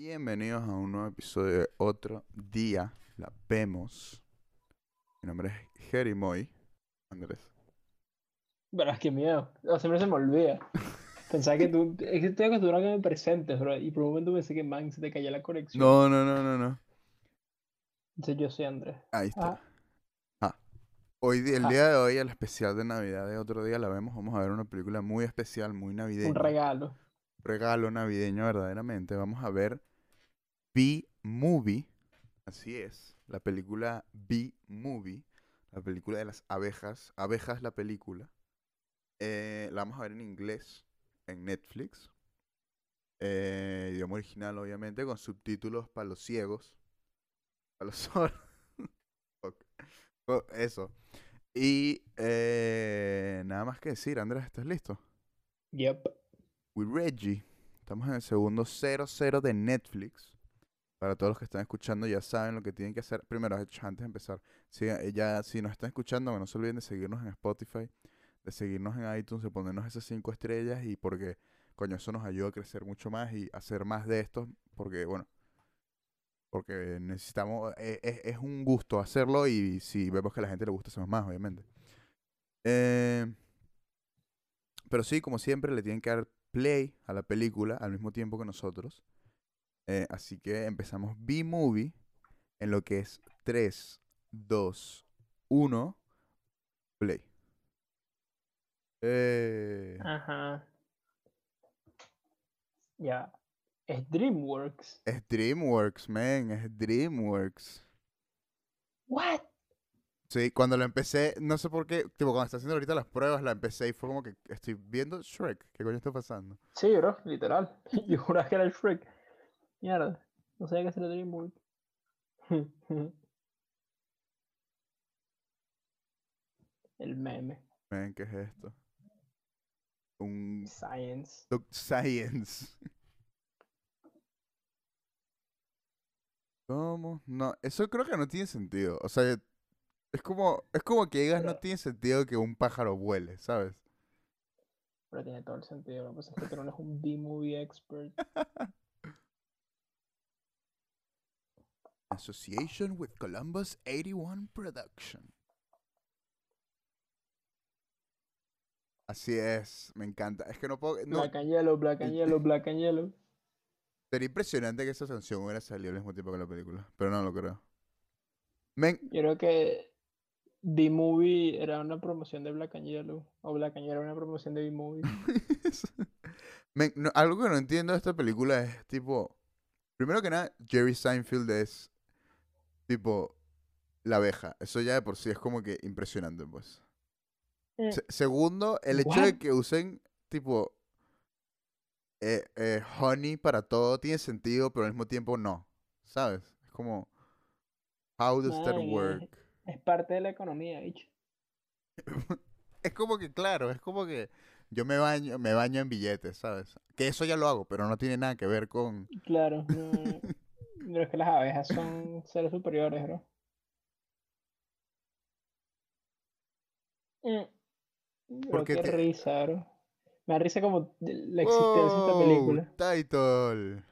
Bienvenidos a un nuevo episodio de Otro Día La Vemos. Mi nombre es Jerry Moy. Andrés. Verás, qué miedo. No, siempre se me olvida. Pensaba que tú. Es que estoy acostumbrado a que me presentes, bro. Y por un momento pensé que, man, se te caía la conexión. No, no, no, no, no. Entonces yo soy Andrés. Ahí está. Ah, Ah. Hoy, el Ah. día de hoy, el especial de Navidad de Otro Día La Vemos, vamos a ver una película muy especial, muy navideña. un regalo. Regalo navideño verdaderamente. Vamos a ver B-Movie. Así es. La película B-Movie. La película de las abejas. Abejas la película. Eh, la vamos a ver en inglés. En Netflix. Eh, idioma original, obviamente, con subtítulos para los ciegos. Para los sordos. Eso. Y eh, nada más que decir, Andrés, ¿estás listo? Yep. With Reggie. Estamos en el segundo 00 de Netflix. Para todos los que están escuchando ya saben lo que tienen que hacer. Primero, antes de empezar, si, eh, ya, si nos están escuchando, no se olviden de seguirnos en Spotify, de seguirnos en iTunes, de ponernos esas cinco estrellas y porque, coño, eso nos ayuda a crecer mucho más y hacer más de estos, porque, bueno, porque necesitamos, eh, es, es un gusto hacerlo y si vemos que a la gente le gusta, hacemos más, obviamente. Eh, pero sí, como siempre, le tienen que dar play a la película al mismo tiempo que nosotros. Eh, así que empezamos B-Movie en lo que es 3, 2, 1, play. Eh, Ajá. Ya. Es DreamWorks. es DreamWorks, man, es DreamWorks. ¿What? Sí, cuando lo empecé, no sé por qué, tipo, cuando está haciendo ahorita las pruebas, la empecé y fue como que estoy viendo Shrek. ¿Qué coño está pasando? Sí, bro, literal. Yo juraba que era el Shrek. Mierda. No sabía que era DreamWorks. El meme. Man, ¿qué es esto? Un Science. Science. ¿Cómo? No, eso creo que no tiene sentido. O sea, es como, es como que digas no tiene sentido que un pájaro vuele, ¿sabes? Pero tiene todo el sentido. Lo que pasa es que tú no eres un B-movie expert. Association with Columbus 81 Production. Así es, me encanta. Es que no puedo. No, Black and Yellow, Black and Yellow, Black and Yellow. sería impresionante que esa canción hubiera salido al mismo tiempo que la película, pero no lo creo. Men, Yo creo que B-Movie era una promoción de Black and Yellow. O Black and Yellow era una promoción de B-Movie. No- algo que no entiendo de esta película es tipo. Primero que nada, Jerry Seinfeld es tipo la abeja. Eso ya de por sí es como que impresionante, pues. Se- segundo, el hecho de que usen tipo eh, eh, honey para todo tiene sentido, pero al mismo tiempo no. ¿Sabes? Es como. How does that work? Es parte de la economía, bicho. Es como que, claro, es como que yo me baño, me baño en billetes, ¿sabes? Que eso ya lo hago, pero no tiene nada que ver con. Claro, no. Pero es que las abejas son seres superiores, bro. Mm, Pero Porque qué te- risa, bro. Me da risa como la existencia de esta película. Title.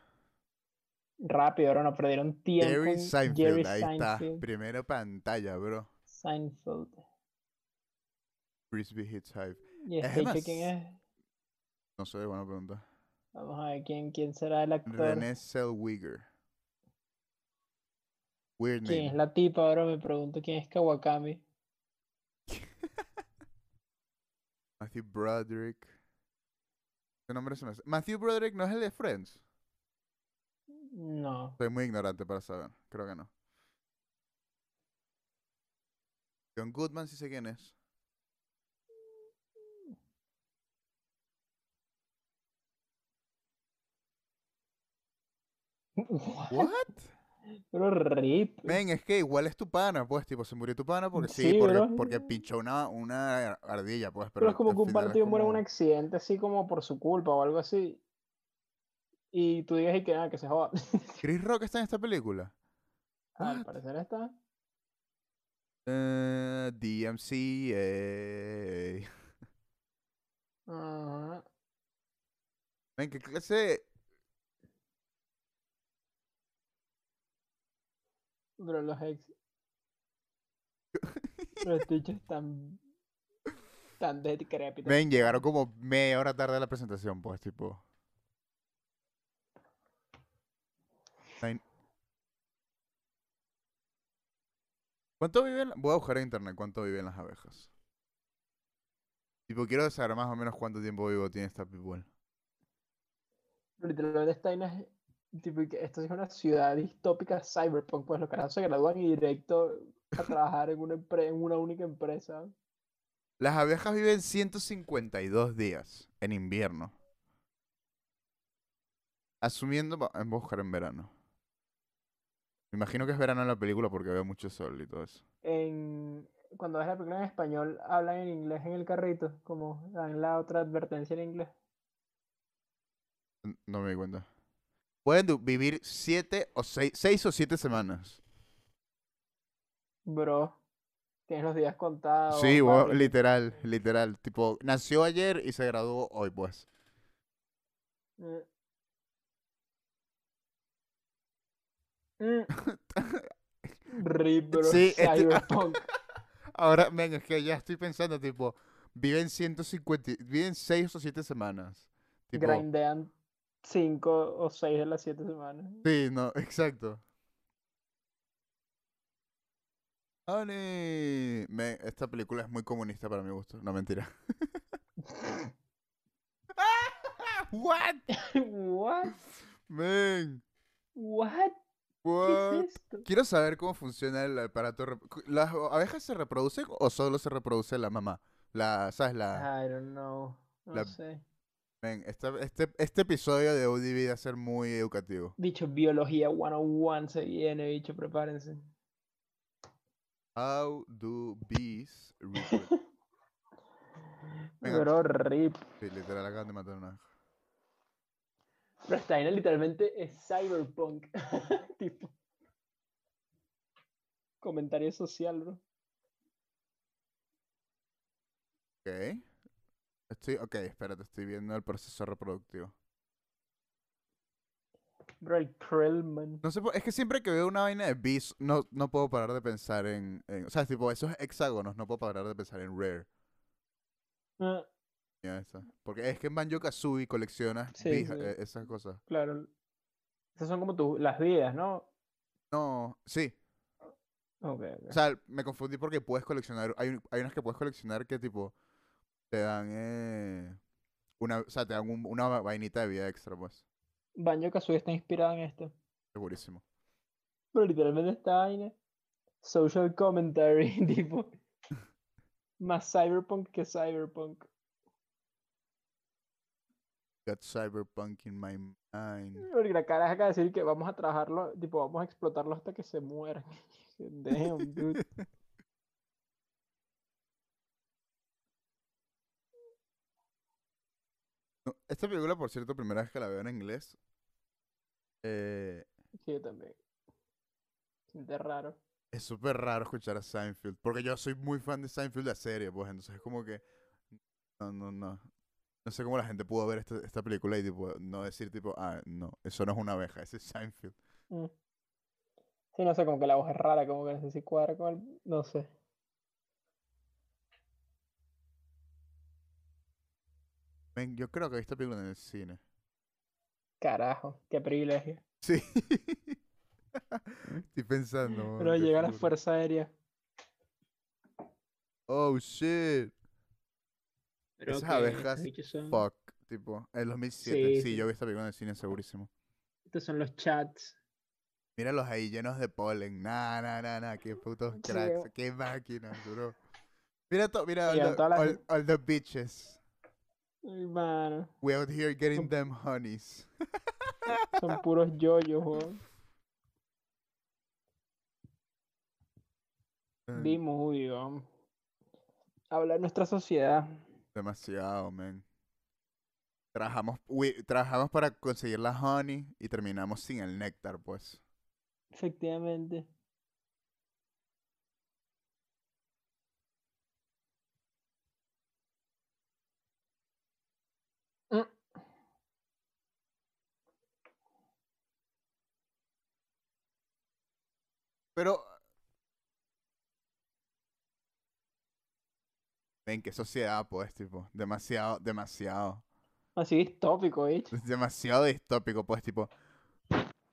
Rápido, bro, no perdieron tiempo Jerry Seinfeld, Jerry ahí está. Primera pantalla, bro. Seinfeld. Frisbee Hits Hive. ¿Y Es este más- quién es? No sé, buena pregunta. Vamos a ver quién, quién será el actor. René Zellweger. Weird ¿Quién es name. la tipa? Ahora me pregunto quién es Kawakami. Matthew Broderick. ¿Qué nombre se me hace? Matthew Broderick no es el de Friends. No. Soy muy ignorante para saber. Creo que no. John Goodman sí sé quién es. ¿What? Pero rip. Men, es que igual es tu pana, pues, tipo, se murió tu pana porque sí, Sí, porque, porque pinchó una, una ardilla, pues, pero Pero es como que un partido muere en un accidente así como por su culpa o algo así. Y tú digas y que nada, que se joda. Chris Rock está en esta película. Al What? parecer está. Eh, DMCA. Ajá. Men, ¿qué clase Bro, los ex. Los bichos están. tan decrépitos. Ven, llegaron como media hora tarde a la presentación, pues, tipo. Ay- ¿Cuánto viven? Voy a buscar en internet cuánto viven las abejas. Tipo, quiero saber más o menos cuánto tiempo vivo tiene esta people. Literalmente esta es. Tipo, esto es una ciudad distópica cyberpunk. Pues los carajos se gradúan y directo a trabajar en una, en una única empresa. Las abejas viven 152 días en invierno. Asumiendo, a buscar en verano. Me imagino que es verano en la película porque veo mucho sol y todo eso. En, cuando ves la película en español, hablan en inglés en el carrito, como dan la otra advertencia en inglés. No me di cuenta. Pueden vivir 7 o 6, 6 o 7 semanas. Bro, tienes los días contados. Sí, literal, literal. Tipo, nació ayer y se graduó hoy, pues. Mm. Rip, bro, Sí, este- cyberpunk. Ahora, ven, es que ya estoy pensando, tipo, viven 150, y- viven 6 o 7 semanas. Tipo, Grindean 5 o 6 de las 7 semanas. sí, no, exacto. Honey. Men, esta película es muy comunista para mi gusto. No, mentira. What? What? Men, What? ¿Qué es esto? Quiero saber cómo funciona el aparato. ¿Las abejas se reproducen o solo se reproduce la mamá? La, ¿sabes? La... I don't know. No La- sé. Men, esta- este, este episodio de ODB va a ser muy educativo. Bicho, biología 101 se viene, bicho, prepárense. How do bees. Bro, rip. Sí, literal, acaban de matar una vaina literalmente es cyberpunk. tipo. Comentario social, bro. Ok. Estoy, ok, espérate, estoy viendo el proceso reproductivo. Bro, el Krellman. No sé, es que siempre que veo una vaina de bees, no, no puedo parar de pensar en, en- O sea, tipo, esos hexágonos, no puedo parar de pensar en Rare. Ya, esa. Porque es que en Banjo Kazooie coleccionas Sí, bees, sí. eh, esas cosas. claro. Esas son como tu, las vidas, ¿no? No, sí. Ok, ok. O sea, me confundí porque puedes coleccionar. Hay, hay unas que puedes coleccionar que, tipo, te dan. Eh, una, o sea, te dan un- una va- vainita de vida extra, pues. Banjo Kazooie está inspirada en esto. Segurísimo. Pero literalmente esta vaina. Social commentary, tipo. Más cyberpunk que cyberpunk. Got cyberpunk in my mind. Porque la cara de decir que vamos a trabajarlo, tipo, vamos a explotarlo hasta que se mueran. Damn, dude. No, esta película, por cierto, primera vez que la veo en inglés. Eh, Sí, yo también. Siente raro. es súper raro escuchar a Seinfeld. Porque yo soy muy fan de Seinfeld, la serie, pues. Entonces es como que. No, no, no. No sé cómo la gente pudo ver esta, esta película y tipo, no decir tipo, ah, no, eso no es una abeja, ese es Seinfeld. Mm. Sí, no sé, como que la voz es rara, como que no sé si cuadra con el... No sé. Men, yo creo que vi esta película en el cine. Carajo, qué privilegio. Sí. Estoy pensando. Pero llega la. Fuerza Aérea. Oh shit. Pero Esas que abejas, son- Fuck. Tipo, en 2007. Sí, Sí, sí. yo vi esta película en el cine segurísimo. Estos son los chats. Míralos ahí llenos de polen. Nah, nah, nah, nah. Qué putos Sí, cracks. Qué máquinas, bro. Mira, to, mira all, the, las- all- all the bitches. Ay, mano, We out here getting Son- them honeys. son puros yoyos, weón. Mm, B-movie, weón. Habla de nuestra sociedad. Demasiado, man. Trabajamos, we- trabajamos para conseguir la honey y terminamos sin el néctar, pues. Efectivamente. Mm. Pero. Ven, qué sociedad, pues, tipo. Demasiado, demasiado. Así distópico, ¿eh? Es demasiado distópico, pues, tipo.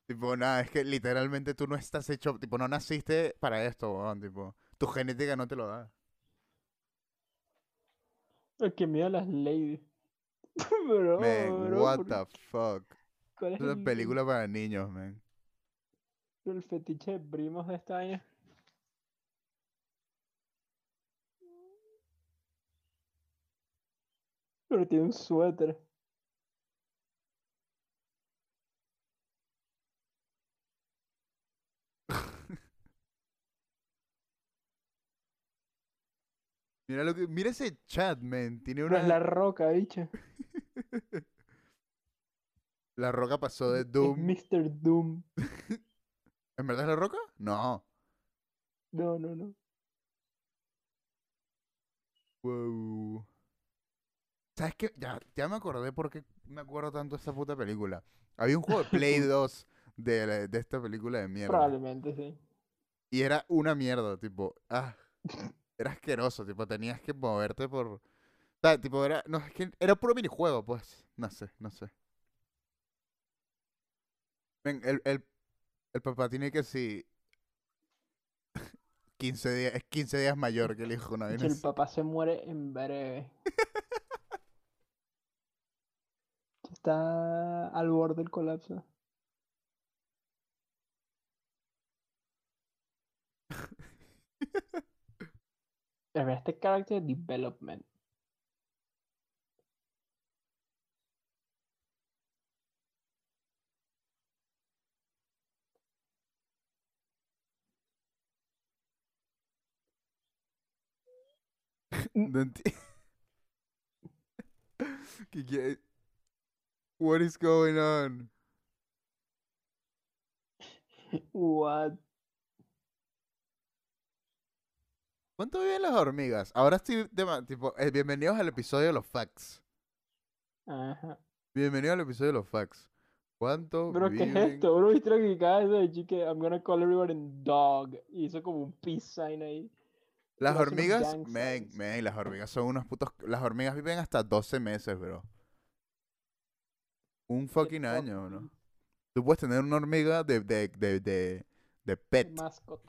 Tipo, nada, es que literalmente tú no estás hecho. Tipo, no naciste para esto, weón. Tipo, tu genética no te lo da. El que mira las ladies. bro, Man, bro, what ¿por- the fuck. ¿Cuál Es es una el, película para niños, man. el fetiche de primos de esta año? Pero tiene un suéter. Mira lo que. Mira ese chat, man. Tiene Pero es una. la roca, bicho. La roca pasó de Es Doom. Mr. Doom. ¿En verdad es la roca? No. No, no, no. Wow. ¿Sabes qué? Ya, ya me acordé por qué me acuerdo tanto de esta puta película. Había un juego de Play 2 de, la- de esta película de mierda. Probablemente sí. Y era una mierda, tipo, ah, era asqueroso, tipo, tenías que moverte por... O sea, tipo, era, no, es que era puro minijuego, pues, no sé, no sé. Ven, el, el, el papá tiene que si 15 días, es 15 días mayor que el hijo, una vaina el así. papá se muere en breve. Está al borde del colapso. A ver, este character development. No enti- ¿Qué quie- What is going on? What? ¿Cuánto viven las hormigas? Ahora estoy, de tipo, eh, bienvenidos al episodio de los facts. Ajá. Bienvenido al episodio de los facts. ¿Cuánto Bro, ¿qué es viven? esto? Bro, viste lo que acaba de decir que I'm gonna call everyone in dog. Y hizo como un peace sign ahí. Las hormigas, signs. men, las hormigas son unos putos. Las hormigas viven hasta 12 meses, bro. Un fucking año, ¿no? fucking Tú puedes tener una hormiga de, de, de, de, de pet. Mascot.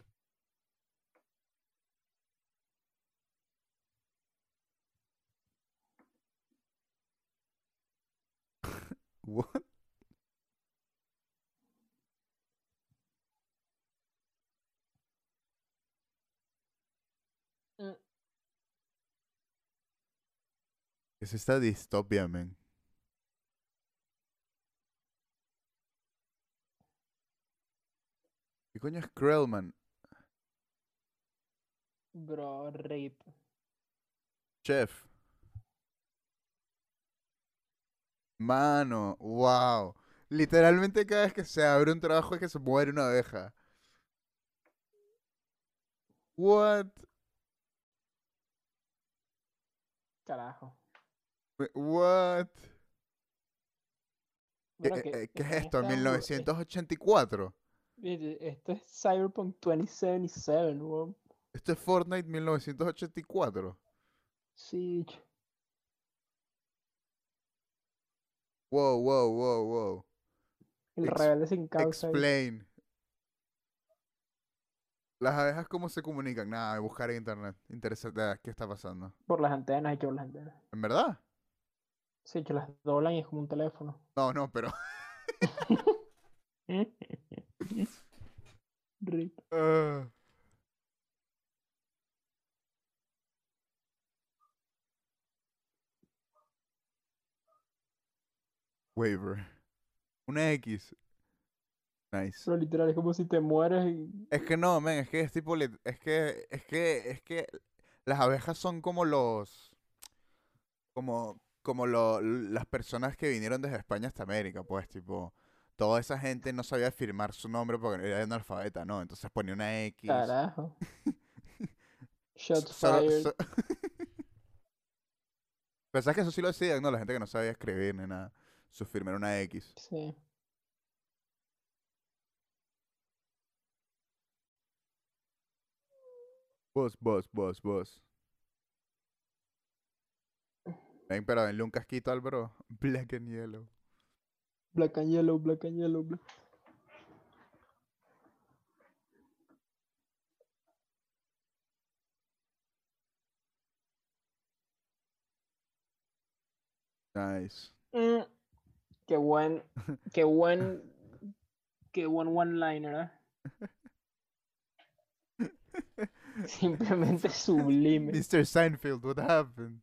What? Mm. ¿Qué es esta distopia, men? Coño es Krellman? Bro, rape. Chef. Mano, wow. Literalmente cada vez que se abre un trabajo es que se muere una abeja. What? Carajo. What? ¿Qué, Bro, eh, que eh, ¿qué es esto? estas bur- es- 1984. Esto es Cyberpunk 2077, weón. Esto es Fortnite 1984. Sí, Wow, wow, wow, wow. el Ex- rebelde sin causa. ahí. Explain. Las abejas cómo se comunican. Nada, buscar en internet. Interesante. ¿Qué está pasando? Por las antenas, hecho por las antenas. ¿En verdad? Sí, que las doblan y es como un teléfono. No, no, pero. Rip. ah. Waiver. Una X. Nice. Pero literal, es como si te mueres y... Es que no, men, es que es tipo, es que, es que, es que las abejas son como los, como, como lo, las personas que vinieron desde España hasta América, pues, tipo, toda esa gente no sabía firmar su nombre porque era analfabeta, ¿no? Entonces ponía una X. Carajo. Shots fired. so- Pensás que eso sí lo hacían, ¿no? La gente que no sabía escribir ni nada. Su firma era una X. Sí. Boss, boss, boss, boss. Ven, pero denle un casquito al bro. Black and yellow. Black and yellow, black and yellow, black. Nice. Mm, qué buen, qué buen, qué buen one-liner, ¿eh? Simplemente sublime. Mr. Seinfeld, what happened?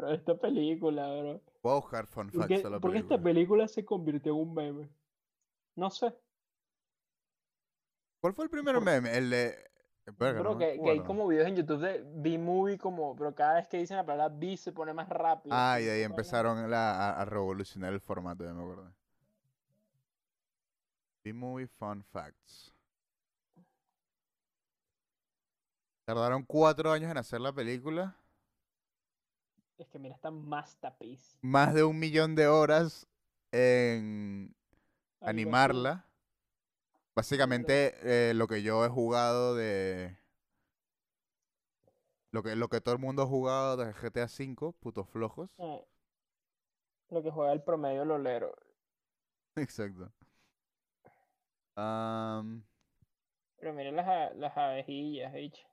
Pero esta película, bro. Voy a buscar fun ¿Por facts qué, de la por qué esta película. película se convirtió en un meme? No sé. ¿Cuál fue el primer por- meme? El de... Verga, Bro, no me que, que hay como videos en YouTube de B-Movie, como, pero cada vez que dicen la palabra B se pone más rápido. Ah, y ahí empezaron la- a, a revolucionar el formato, ya me acuerdo. B-Movie Fun Facts. Tardaron cuatro años en hacer la película. Es que mira esta masterpiece. Más de un millón de horas en animarla. Básicamente eh, lo que yo he jugado de... Lo que, lo que todo el mundo ha jugado de GTA V, putos flojos. Eh, Lo que juega el promedio lolero. Exacto. Pero miren las, las abejillas, bicho.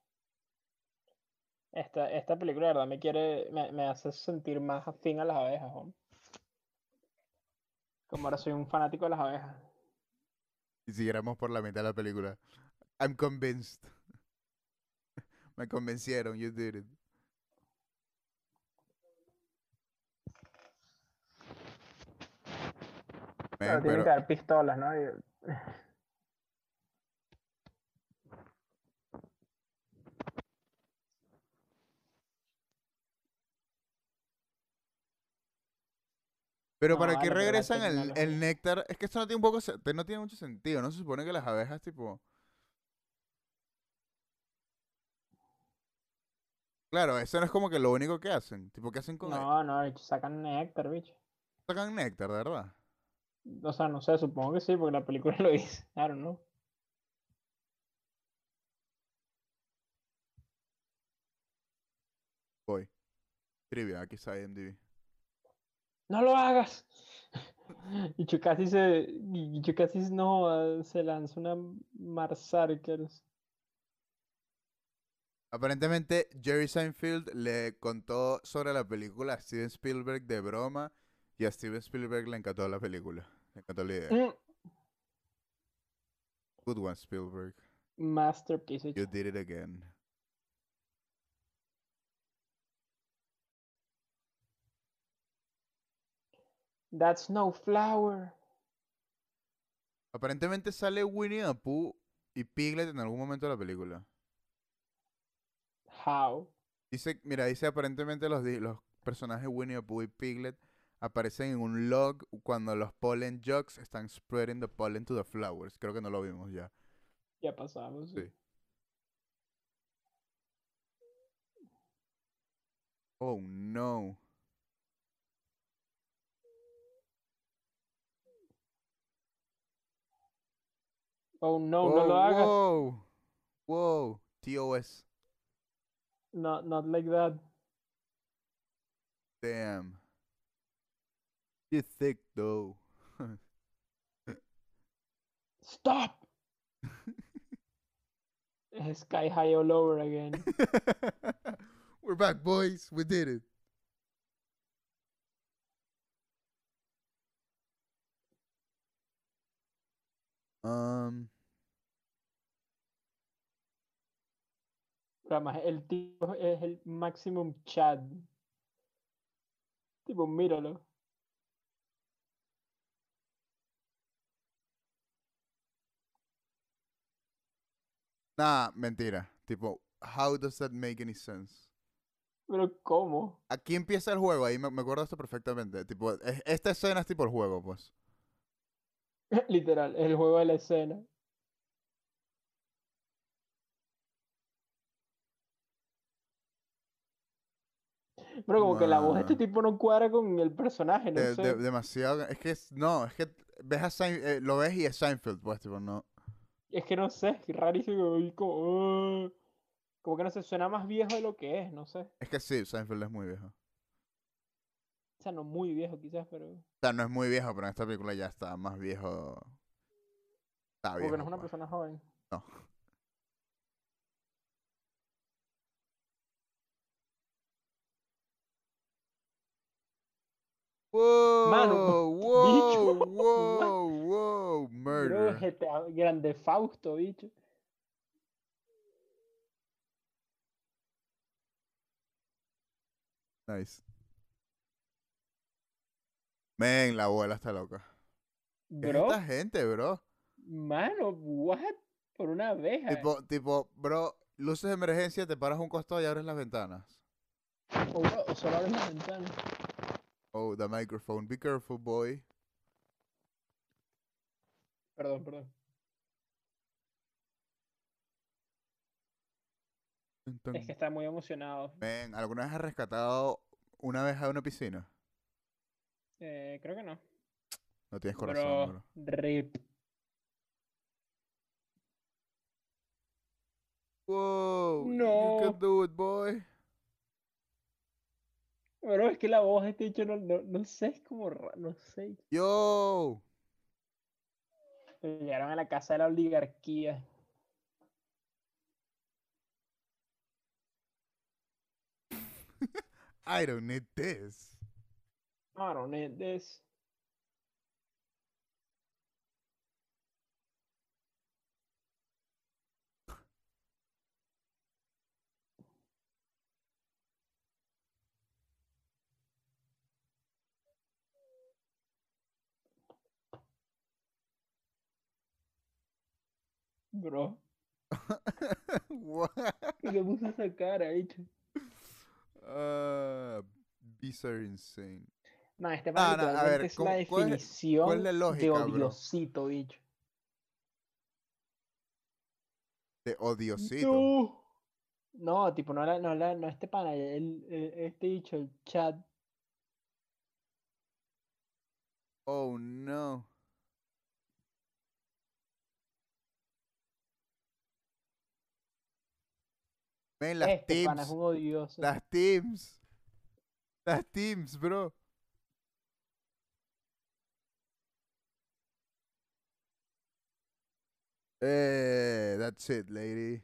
Esta, esta película, de verdad, me quiere, me, me hace sentir más afín a las abejas, hombre. Como ahora soy un fanático de las abejas. y siguiéramos por la mitad de la película. I'm convinced. Me convencieron, you did it. Pero tienen que haber pistolas, ¿no? Y- Pero No, ¿para qué vale, la regresan el, el néctar? Es que esto no tiene un poco, no tiene mucho sentido. No se supone que las abejas, tipo... Claro, eso no es como que lo único que hacen. Tipo, ¿qué hacen con el- No, no, bicho, sacan néctar, bicho. Sacan néctar, de verdad. O sea, no sé, supongo que sí, porque la película lo dice. Don't know. Voy. Trivia, aquí está IMDb. ¡No lo hagas! Y casi se. Y casi no ah, se lanza una Marsarkers. Aparentemente, Jerry Seinfeld le contó sobre la película a Steven Spielberg de broma y a Steven Spielberg le encantó la película. Le encantó la idea. Mm, Good one, Spielberg. Masterpiece. You did it again. That's no flower. Aparentemente sale Winnie the Pooh y Piglet en algún momento de la película. How? Dice, mira, dice aparentemente los, los personajes Winnie the Pooh y Piglet aparecen en un log cuando los pollen jugs están spreading the pollen to the flowers. Creo que no lo vimos ya. Ya pasamos. Sí. Oh no. Oh no, no Whoa, lo hagas. Whoa. Whoa. TOS. Not, not like that. Damn. You're thick though. Stop! Sky high all over again. We're back, boys. We did it. Um, además, el tipo es el maximum chat. Tipo, míralo. nah, mentira. Tipo, how does that make any sense? Pero, ¿cómo? Aquí empieza el juego, ahí me, me acuerdo esto perfectamente. Tipo, es- esta escena es tipo el juego, pues. Literal, el juego de la escena. Pero como que la voz de este tipo no cuadra con el personaje, no De- sé. de- demasiado. Es que es, no, es que ves a Sein- eh, lo ves y es Seinfeld, pues, tipo, no. Es que no sé, es rarísimo. y como, como que no sé, suena más viejo de lo que es, no sé. Es que sí, Seinfeld es muy viejo. Sea, no muy viejo quizás, pero O sea, no es muy viejo, pero en esta película ya está más viejo. Está como viejo. que no es una pues. persona joven. No. Wow, Mano, wow, bicho, wow, wow, murder. Grande Fausto, bicho. Nice. Men, la abuela está loca. ¿Qué es Bro, esta gente, bro? mano, what? Por una abeja. Tipo, tipo, bro, luces de emergencia, te paras un costado y abres las ventanas. O, bro, o solo abres la ventana. Oh, the microphone. Be careful, boy. Perdón, perdón. Es que está muy emocionado. Men, ¿alguna vez has rescatado una vez a una piscina? Eh, creo que no. No tienes corazón, Bro, bro. rip. Wow, you No. can do it, boy. Bro, es que la voz de este dicho no, no, no sé, es como no sé. Yo. Llegaron a la casa de la oligarquía. I don't need this. I don't need this. Bro, What? ¿por qué puso esa cara, bicho? Uh, bees are insane. No, este No, man no, a literalmente ver, es ¿cómo- la cuál es- cuál es definición de bro? odiosito, bicho. De odiosito. No. No, tipo, no, la, no, la, no este pana, el, el- este dicho, el chat. Oh no. Men, las Este pana es teams. un odioso. Las teams. Las teams, bro. Eh, that's it, lady.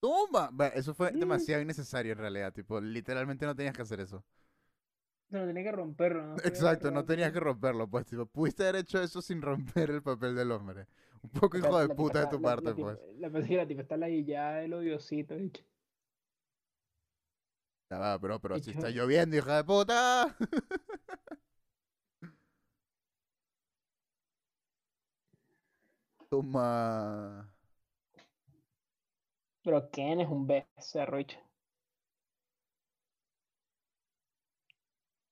Toma. Eso fue Mm. demasiado innecesario en realidad. Tipo, literalmente no tenías que hacer eso. No, tenía que romperlo, ¿no? Exacto, no tenías que romperlo, pues, tipo, pudiste haber hecho eso sin romper el papel del hombre. Un poco hijo de la tipa puta de tu la- parte, la pues. La que la tipa está la guillada del odiosito, bicho. Ya pero, pero si está lloviendo, hija de puta. Toma. Pero Ken es un becerro.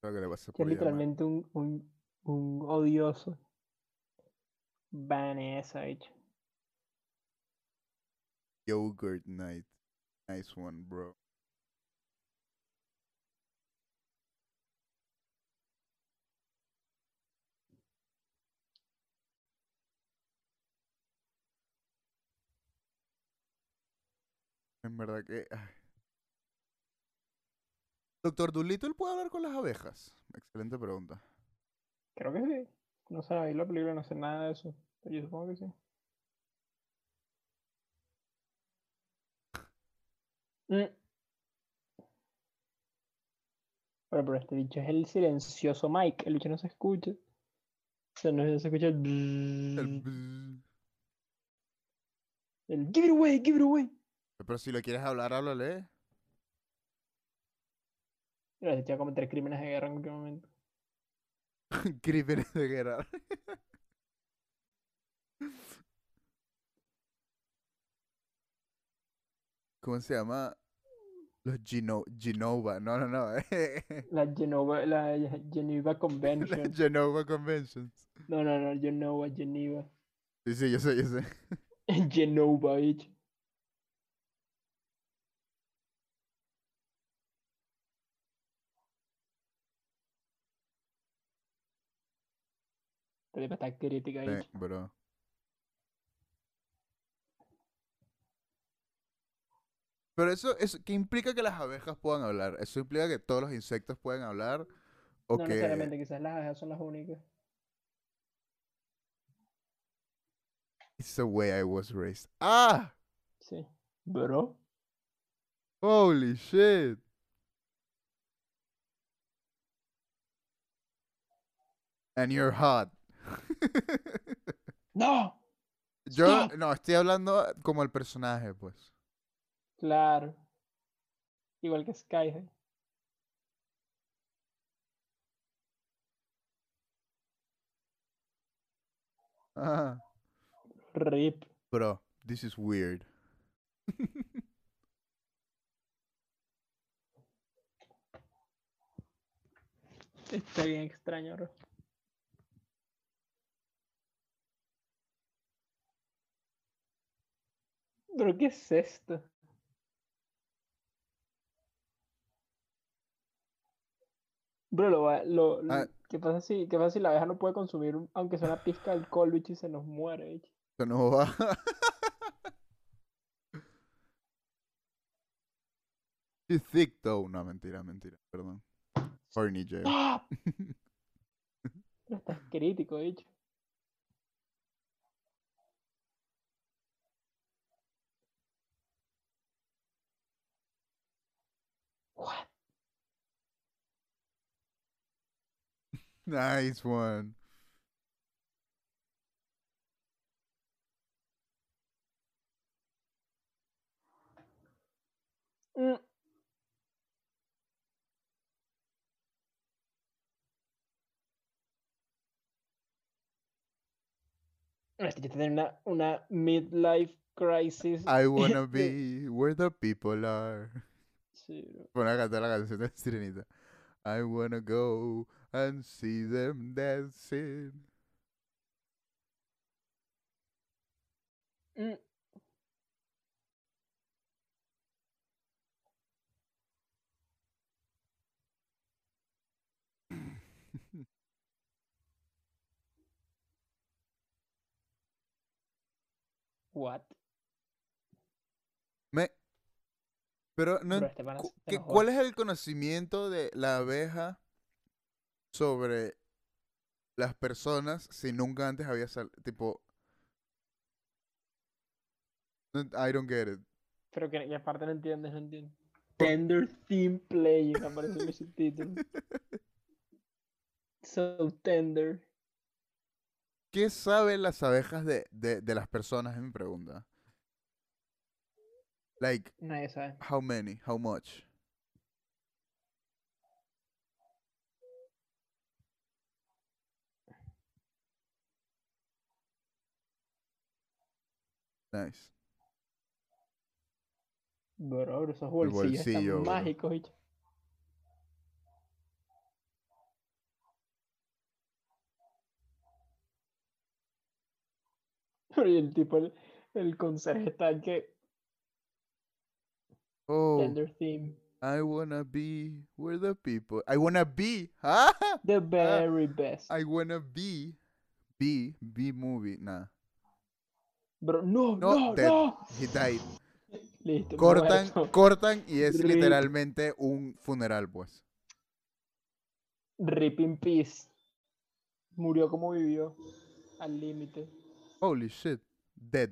Creo que le Es por literalmente un, un, un odioso. Vanessa, bicho. Yogurt night. Nice one, bro. En verdad que... ay. Doctor Dolittle puede hablar con las abejas. Excelente pregunta. Creo que sí. No sé, ahí la película no sé nada de eso. Pero yo supongo que sí. Mm. Pero, pero este bicho es el silencioso Mike. El bicho no se escucha. O sea, no se escucha el... El bzzz, bzz. el give it away, give it away. Pero si lo quieres hablar, háblale. Mira, se a cometer crímenes de guerra en cualquier momento. Crímenes de guerra. ¿Cómo se llama? Los Geno Genova. No, no, no. La Genova, la Geneva La Convention. Genova Conventions. No, no, no, Genova, Geneva. Sí, sí, yo sé, yo sé. Genova, bitch. Pero eso, eso, ¿qué implica que las abejas puedan hablar? ¿Eso implica que todos los insectos pueden hablar? ¿O No que... necesariamente, quizás las abejas son las únicas. It's the way I was raised. ¡Ah! Sí. Bro. Holy shit. And you're hot. ¡No! Yo, Stop. no, estoy hablando como el personaje, pues. Claro. Igual que Sky. Ah, Rip. bro, this is weird. Está bien extraño, bro. ¿Pero qué es esto? Bro, lo, lo, lo- Ah. ¿qué pasa si, qué pasa si la abeja no puede consumir, un- aunque sea una pizca de alcohol, bicho, y se nos muere, bicho? Eso no va. She's thick though. No, mentira, mentira. Perdón. Horny Jail. ¡Ah! Pero estás crítico, bicho. What? Nice one. Mm. Este ya tiene una, una midlife crisis. I wanna be where the people are. Sí, bro. A cantar la canción de Sirenita. I wanna go and see them dancing. Mm. What? Me... Pero no, Bro, este pana cu- se ¿qué- enojó. ¿cuál es el conocimiento de la abeja sobre las personas si nunca antes había salido? Tipo... no- I don't get it. Pero que, que aparte no entiendes, no entiendes. Tender theme playing, aparece en mi subtítulo. So tender. ¿Qué saben las abejas de, de, de las personas? Es mi pregunta. Like, Nadie sabe. how many? How much? Nice. Bro, esos bolsillos bolsillo, están bro. mágicos, bicho. Pero y el tipo, el, el conserje está que Oh, theme. I wanna be where the people. I wanna be. ¿Ah? The very best. I wanna be. Be. Be movie. Nah. Bro, no, No, no, dead. no. He died. Listo, Cortan, muerto. cortan y es Rip. literalmente un funeral, pues. Rip in peace. Murió como vivió. Al límite. Holy shit. Dead.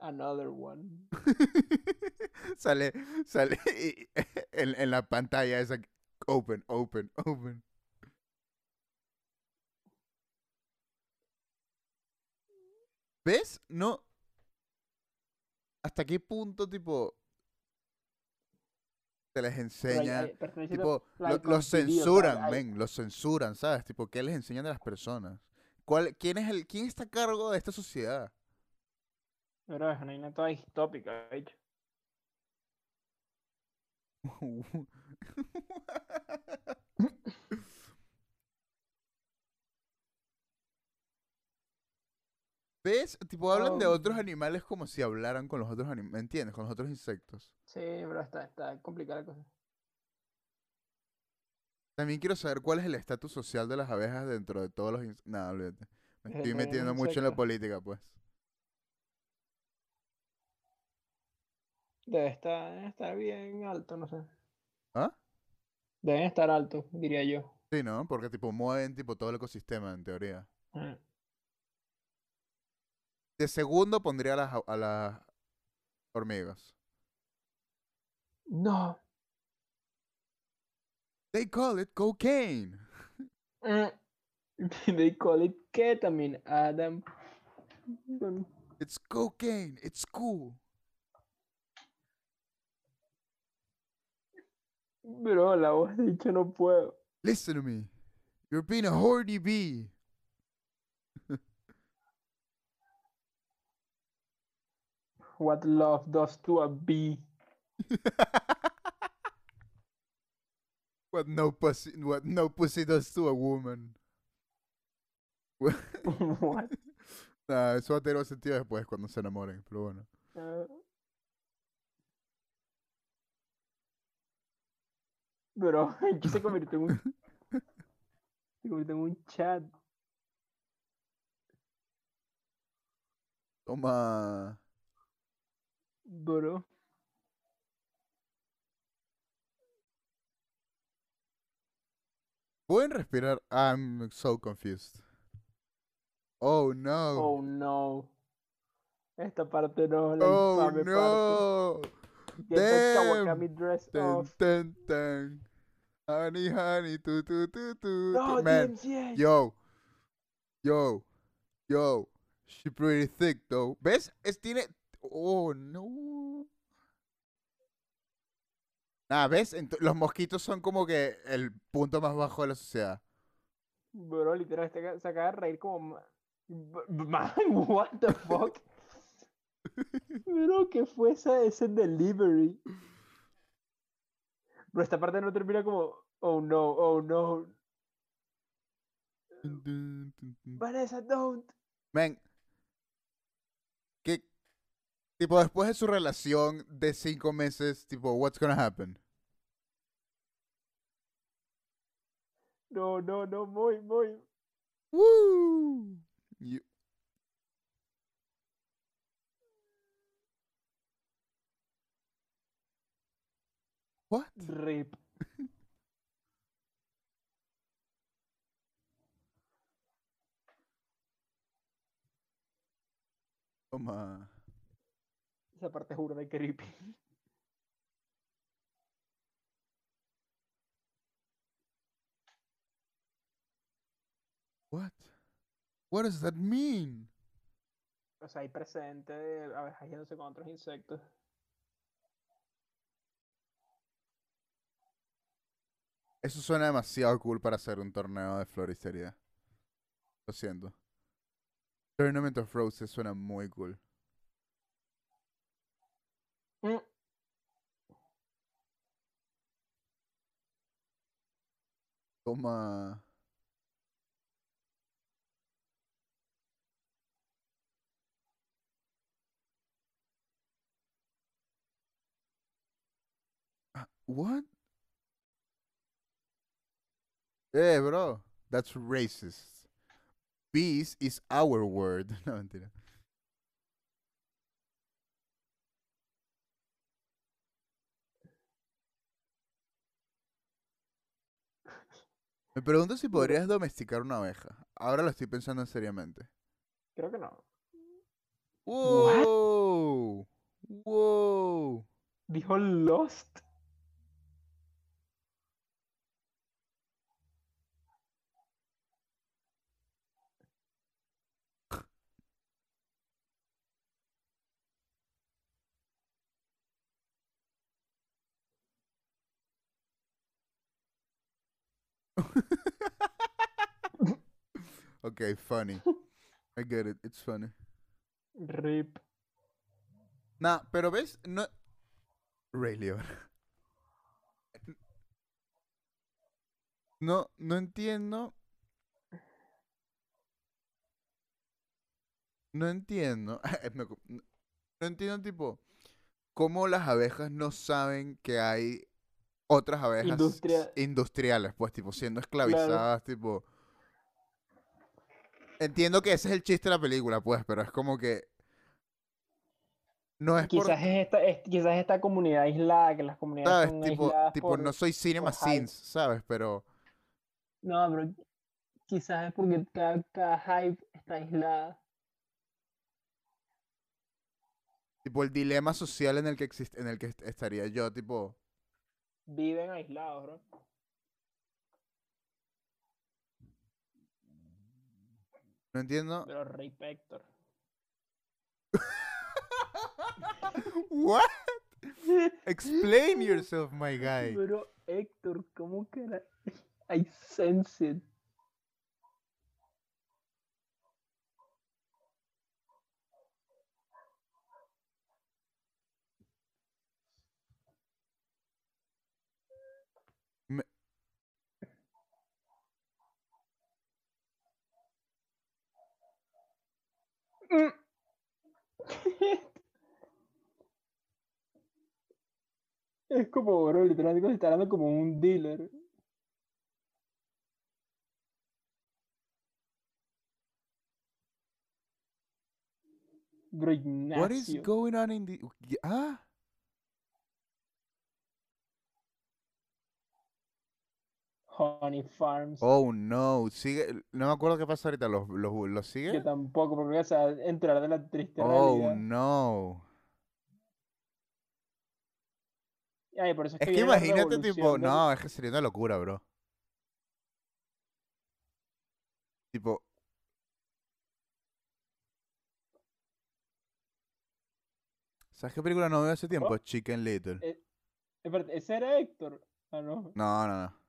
Another one. sale, sale y- en, en la pantalla esa. Open, open, open. ¿Ves? No. ¿Hasta qué punto, tipo, se les enseña? hay- Tipo, like, lo- los censuran, hay- men, los censuran, ¿sabes? Tipo, ¿qué les enseñan de las personas? ¿Cuál, quién, es el, ¿Quién está a cargo de esta sociedad? Pero es una vaina toda distópica, bicho. ¿Ves? Tipo, hablan de otros Oh. animales como si hablaran con los otros animales, ¿me entiendes? Con los otros insectos. Sí, bro, está, está complicada la cosa. También quiero saber cuál es el estatus social de las abejas dentro de todos los... Nada, olvídate. Me estoy metiendo mucho en la política, pues. Debe estar, debe estar bien alto, no sé. ¿Ah? Deben estar altos, diría yo. Sí, ¿no? Porque tipo mueven tipo todo el ecosistema, en teoría. Mm. De segundo pondría a las, a las hormigas. No. They call it cocaine. Mm. They call it ketamine, Adam. It's cocaine. It's cool. Bro, la voz de dicho no puedo. Listen to me. You're being a horny bee. What love does to a bee. what no pussy what no pussy does to a woman. What? Nah, eso va a tener sentido después cuando se enamoren, pero bueno. Ah. Bro, ¿en qué se convirtió en un... Se convirtió en un chat. Toma. Bro. ¿Pueden respirar? I'm so confused. Oh no. Oh no. Esta parte no, la Oh, infame parte. no. That Damn. Kawakami dress Ten, off. ten, ten. Honey, honey, tu, tu, tu, tu. No. Man, DMCA. yo. Yo. Yo. She pretty thick, though. ¿Ves? Es, tiene... Oh, no. Nah, ¿ves? Ent- los mosquitos son como que el punto más bajo de la sociedad. Bro, literal, se acaba- de reír como... Man, what the fuck? Bro, ¿qué fue esa, ese delivery? Bro, esta parte no termina como... Oh no, oh no. Vanessa, don't. Man, ¿qué? Tipo, después de su relación de cinco meses, tipo, what's gonna happen? No, no, no, muy, muy. Woo! You- What? Rip. Toma. Esa parte juro de creepy. What? What does that mean? O sea, hay presente de abejas yéndose con otros insectos. Eso suena demasiado cool para hacer un torneo de floristería. Lo siento. Tournament of Roses suena muy cool. Mm. Toma. Ah, What? Eh, bro. That's racist. Bees is our word. No, mentira. Me pregunto si podrías domesticar una abeja. Ahora lo estoy pensando seriamente. Creo que no. ¡Wow! ¡Wow! Dijo Lost. okay, funny. I get it. It's funny. Rip. Nah, pero ves, no. Ray Liotta. No, no entiendo. No entiendo. No entiendo, tipo, cómo las abejas no saben que hay otras abejas Industria- industriales, pues, tipo, siendo esclavizadas, tipo... Entiendo que ese es el chiste de la película, pues, pero es como que... No es por... Quizás es esta, es- quizás esta comunidad aislada, que las comunidades ¿Sabes? son Tipo, tipo por- no soy cinema por scenes, ¿sabes? Pero... No, pero quizás es porque cada, cada hype está aislada. Tipo, el dilema social en el que existe, en el que est- estaría yo, tipo... Viven aislados, bro. No entiendo. Pero Rey Pector. What? Explain yourself, my guy. Pero Héctor, ¿cómo que era? I sense it. Es como, bro, literalmente se está hablando como un dealer. Bro, What is Ignacio. going on in the... Ah, Honey Farms. oh no, sigue, no me acuerdo qué pasa ahorita, ¿los, los, los Yo sigue? tampoco, porque se va a enterar de la triste Oh realidad. no. Ay, por eso es Es que, que imagínate, tipo, del- no, es que sería una locura, bro. Tipo, ¿sabes qué película no veo hace tiempo? Oh. Chicken Little. Eh, Espérate, ese era Héctor. Ah, no. No, no, no.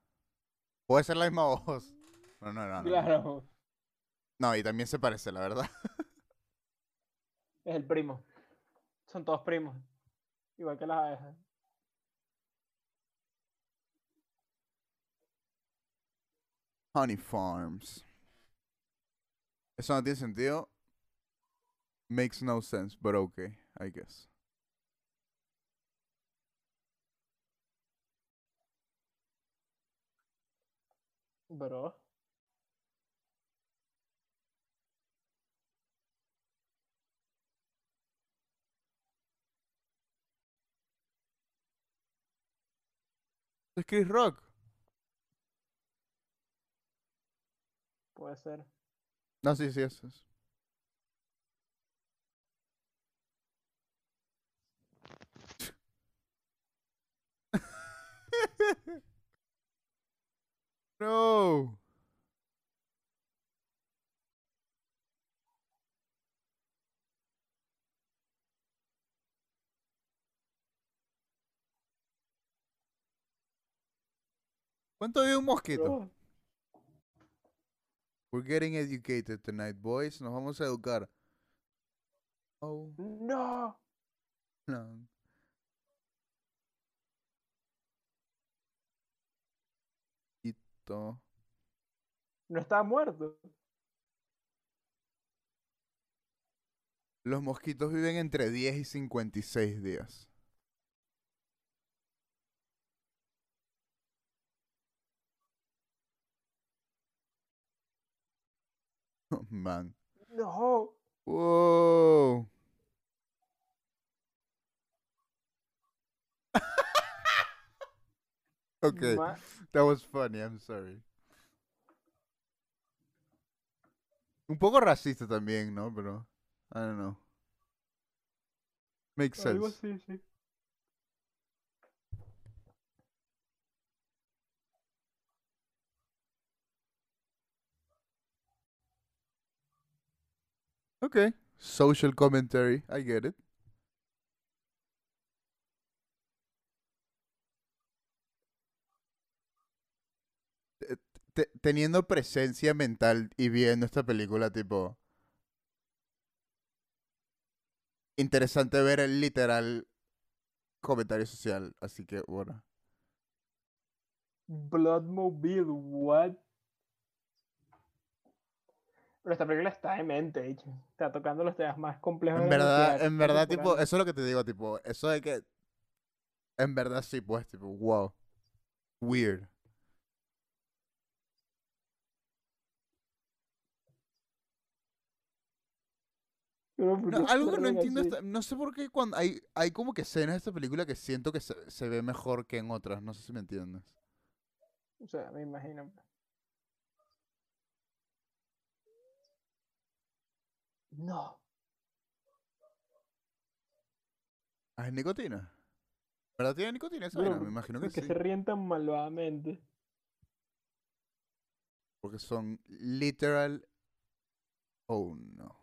Puede ser la misma voz. No, no, no, no. Claro, No, y también se parece, la verdad. es el primo. Son todos primos. Igual que las abejas. Honey Farms. Eso no tiene sentido. Makes no sense, but okay, I guess. Bro. Es Chris Rock. Puede ser. No, sí, sí, eso es. no. ¿Cuánto vive un mosquito? Bro. We're getting educated tonight, boys. Nos vamos a educar. Oh, No. no. No está muerto. Los mosquitos viven entre 10 y 56 días. Oh, man. No. Ma- that was funny. I'm sorry. Un poco racista también, ¿no? Pero I don't know. Makes Algo sense. así, sí. Okay. Social commentary. I get it. Te- te- teniendo presencia mental y viendo esta película, tipo. Interesante ver el literal comentario social. Así que, bueno. Bloodmobile, what? Pero esta película está demente, hecho. Está tocando los temas más complejos En de verdad, en verdad, tipo, eso es lo que te digo, tipo, eso de que. En verdad sí, pues, tipo, wow. weird. No, se algo que no entiendo, no sé por qué cuando hay, hay como que escenas de esta película que siento que se, se ve mejor que en otras, no sé si me entiendes. O sea, me imagino. pues. No. Ah, ¿es nicotina? ¿Verdad tiene nicotina esa vaina? Me imagino que ¿por qué sí. se ríen tan malvadamente? Porque son literal... Oh, no.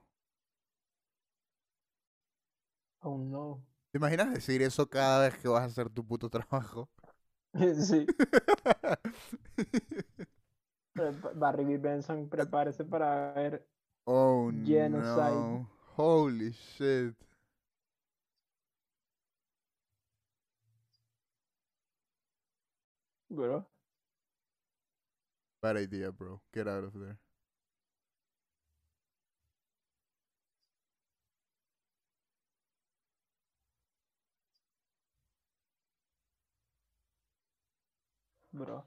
Oh no. ¿Te imaginas decir eso cada vez que vas a hacer tu puto trabajo? sí. Barry B. Benson, prepárese para ver. oh, Genocide. no. Holy shit. Bro. Bad idea, bro. Get out of there. Bro.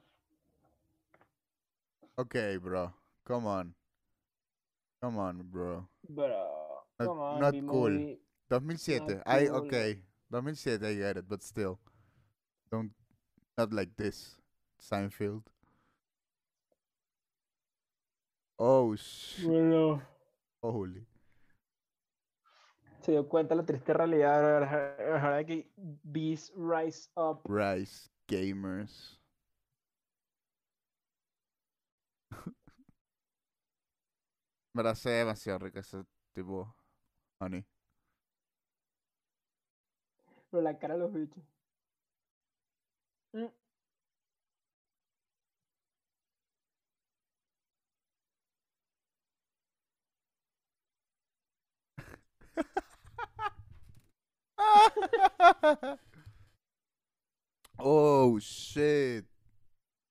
Okay, bro. Come on. Come on, bro. Bro. Not- Come on, not cool. 2007. Not I cool. okay. 2007 I get it, but still. Don't not like this. Seinfeld. Oh sh Bueno. holy. Se dio cuenta la triste realidad ahora- que Beast Rise Up. Rise gamers. Me la sé demasiado rica ese tipo honey. Pero la cara de los bichos. Mm. oh shit.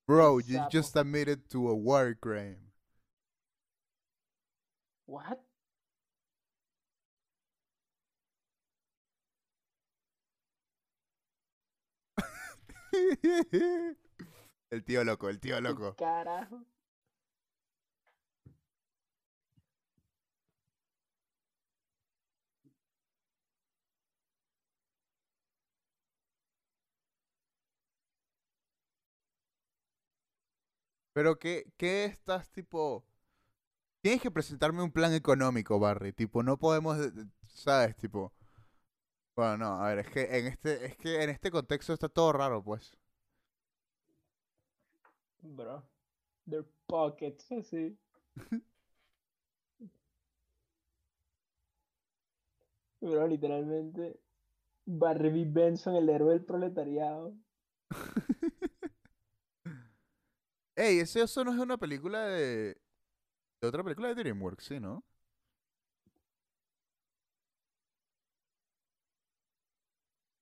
Bro, you just admitted to a war crime. What? el tío loco, el tío ¿Qué loco. Carajo. Pero qué, qué estás tipo. Tienes que presentarme un plan económico, Barry. Tipo, no podemos, de- de- ¿sabes? Tipo. Bueno, no, a ver, es que en este, es que en este contexto está todo raro, pues. Bro. Their pockets, así. Bro, literalmente. Barry Benson, el héroe del proletariado. Ey, ese oso no es una película de. De otra película de DreamWorks, sí, ¿no?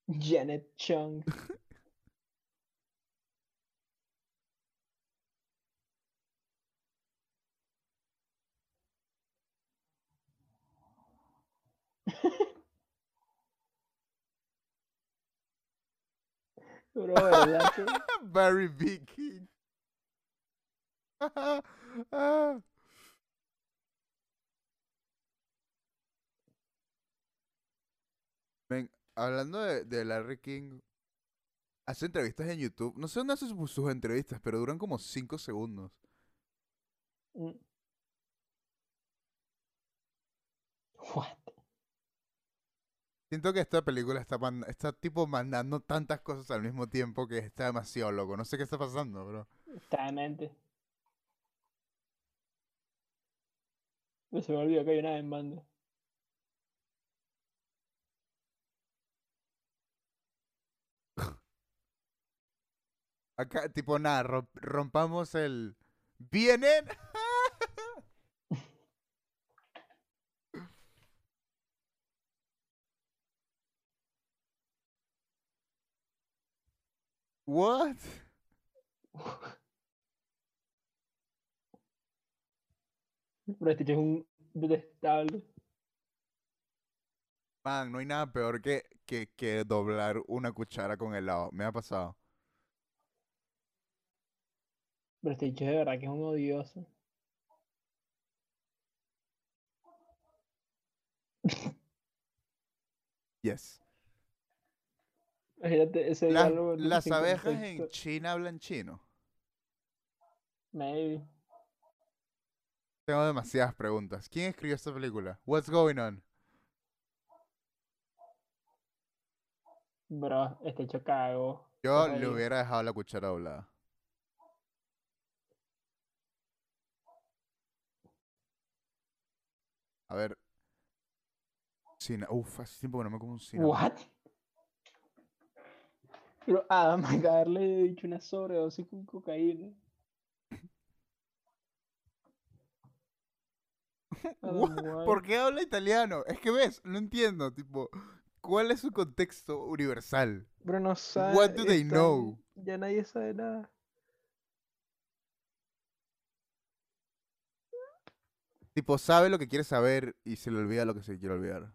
Janet Chung. Bro. Barry B. King. Ah. Ven, hablando de, de Larry King, hace entrevistas en YouTube. No sé dónde hace sus, sus entrevistas, pero duran como 5 segundos. Mm. What? Siento que esta película está, está tipo mandando tantas cosas al mismo tiempo que está demasiado loco. No sé qué está pasando, bro. Está demente. No se me olvidó que hay una demanda. Acá, tipo, nada, rom- rompamos el... ¿Vienen? What? Pero este es un detestable. Man, no hay nada peor que, que, que doblar una cuchara con helado. Me ha pasado. Pero este dicho de verdad que es un odioso. Yes. Imagínate ese Las, las abejas en. China hablan chino. Maybe. Tengo demasiadas preguntas. ¿Quién escribió esta película? What's going on? Bro, este hecho cago. Yo le hubiera dejado la cuchara doblada. A ver. Cina. Uf, hace tiempo que no me como un cina. What? Pero Adam acaba de haberle dicho una sobredosis con cocaína. Why? ¿Por qué habla italiano? Es que ves, no entiendo, tipo, ¿cuál es su contexto universal? Bro, no sabe. What do they know? Ya nadie sabe nada. Tipo, sabe lo que quiere saber y se le olvida lo que se quiere olvidar.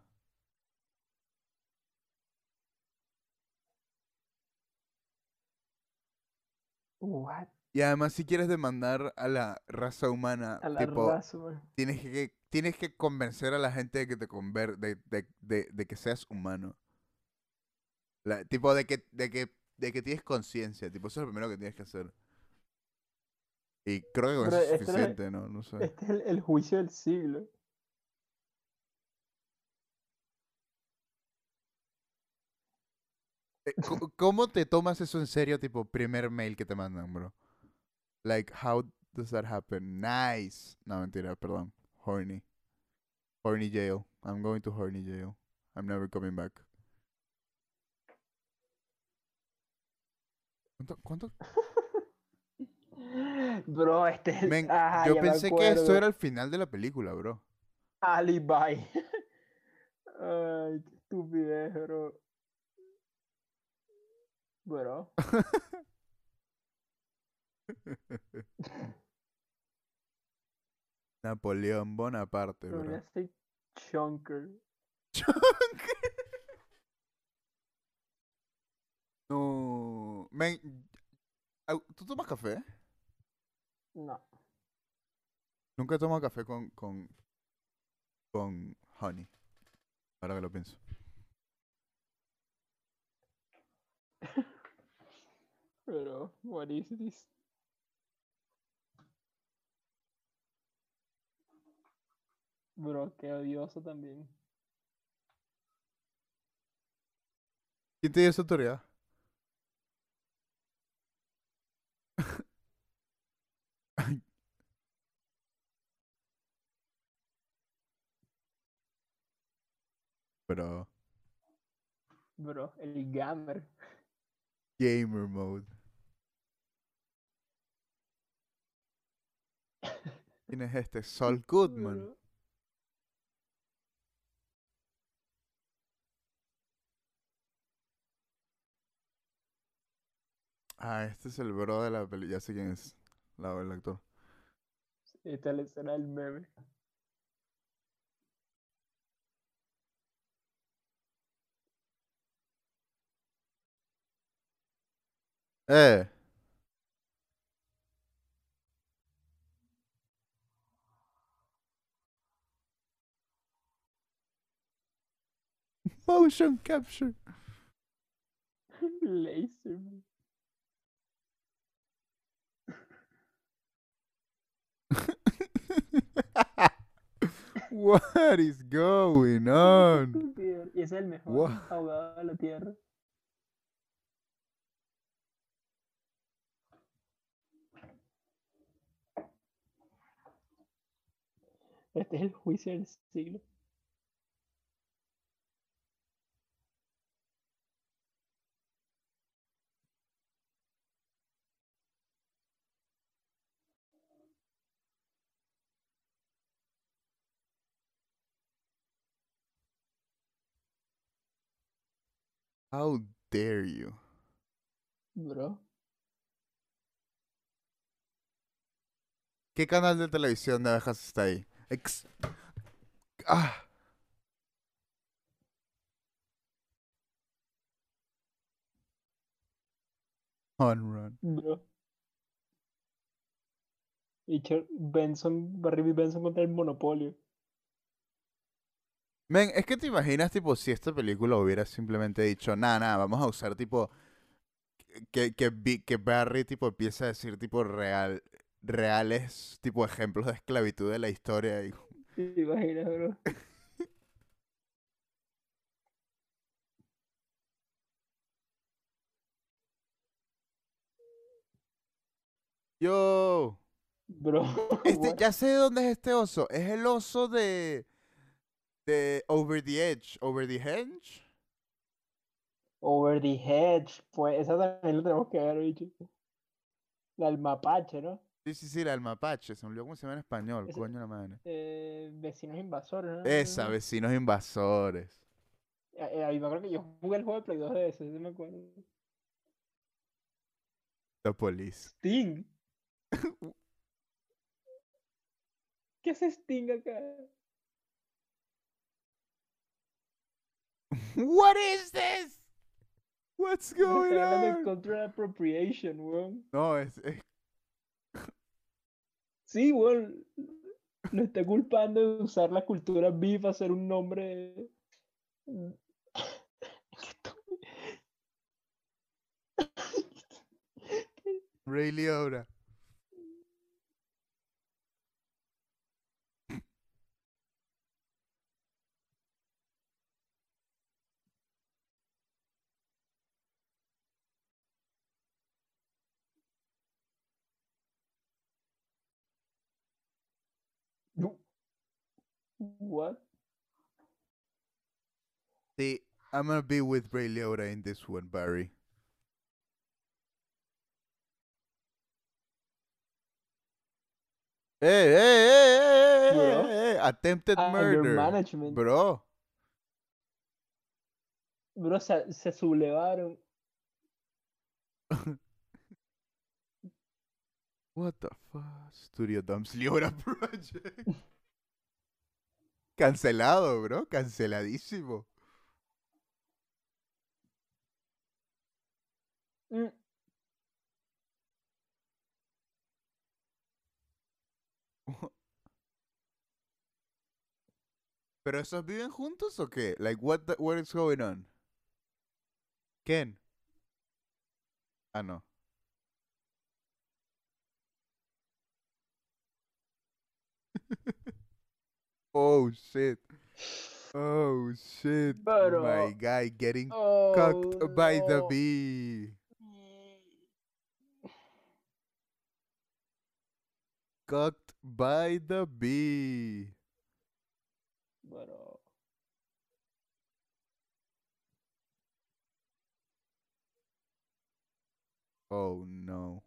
What? Y además, si quieres demandar a la raza humana, A la tipo, raza, man. tienes que, tienes que convencer a la gente de que te conver de, de, de, de que seas humano. La- tipo, de que, de que, de que tienes conciencia, tipo, eso es lo primero que tienes que hacer. Y creo que con Pero eso es este no suficiente, ¿no? No sé. Este es el, el juicio del siglo. Eh, ¿Cómo te tomas eso en serio, tipo, primer mail que te mandan, bro? Like, how does that happen? Nice. No, mentira, perdón. Horny. Horny jail. I'm going to horny jail. I'm never coming back. ¿Cuánto? ¿Cuánto? Bro, este es. Men, ah, yo pensé que esto era el final de la película, bro. Alibi. Ay, qué estupidez, bro. Bro. Napoleón Bonaparte, bro. este chunker. No. Men, ¿tú tomas café? No. Nunca he tomado café con, con, con honey. Ahora que lo pienso. Pero, what is this? Bro, qué odioso también. ¿Quién te dio esa autoridad? Ay. Pero, Bro, el gamer. gamer mode. ¿Quién es este? Saul Goodman. Bro. Ah, este es el bro de la peli. Ya sé quién es. La, el actor. Esta es la escena del meme. ¡Eh! Motion capture. Laser. What is going on? Es el mejor Wow. abogado de la tierra. Este es el juicio del siglo. How dare you? Bro. ¿Qué canal de televisión de abejas está ahí? Ex- ah. On run. Bro. Y Benson, Barry Benson contra el monopolio. Men, es que te imaginas, tipo, si esta película hubiera simplemente dicho, nada, nada, vamos a usar, tipo, que, que, que Barry, tipo, empiece a decir, tipo, real, reales, tipo, ejemplos de esclavitud de la historia. Y, ¿Te imaginas, bro? yo, Bro, este, ya sé dónde es este oso. Es el oso de, de Over the Edge, Over the Hedge. Over the Hedge. Pues esa también la tenemos que ver, bicho. La del mapache, ¿no? Sí, sí, sí, la del mapache, se me olvidó cómo se llama en español, coño la madre. Eh, vecinos invasores, ¿no? Esa, vecinos invasores. Eh, eh, ahí me acuerdo que yo jugué el juego de Play 2 de ese, sí me acuerdo. The Police. Sting. ¿Qué hace Sting acá? What is this? What's going on? cultural appropriation, weón. No, es, es Sí, weón. Lo está culpando de usar la cultura beef para hacer un nombre. Ray Liotta. What? See, I'm gonna be with Ray Liotta in this one, Barry. Hey, hey, hey, hey, hey, hey, hey, attempted Anger murder. management. Bro. Bro, se, se sublevaron. What the fuck? Studio Dumps Liotta Project. Cancelado, bro. Canceladísimo. Mm, ¿Pero esos viven juntos o qué? Like, what, the, what is going on? Ken. Ah, no. oh, shit. Oh, shit. Oh Pero- My guy getting Oh, cocked by the bee. Cocked by the bee. Bro. Oh, no.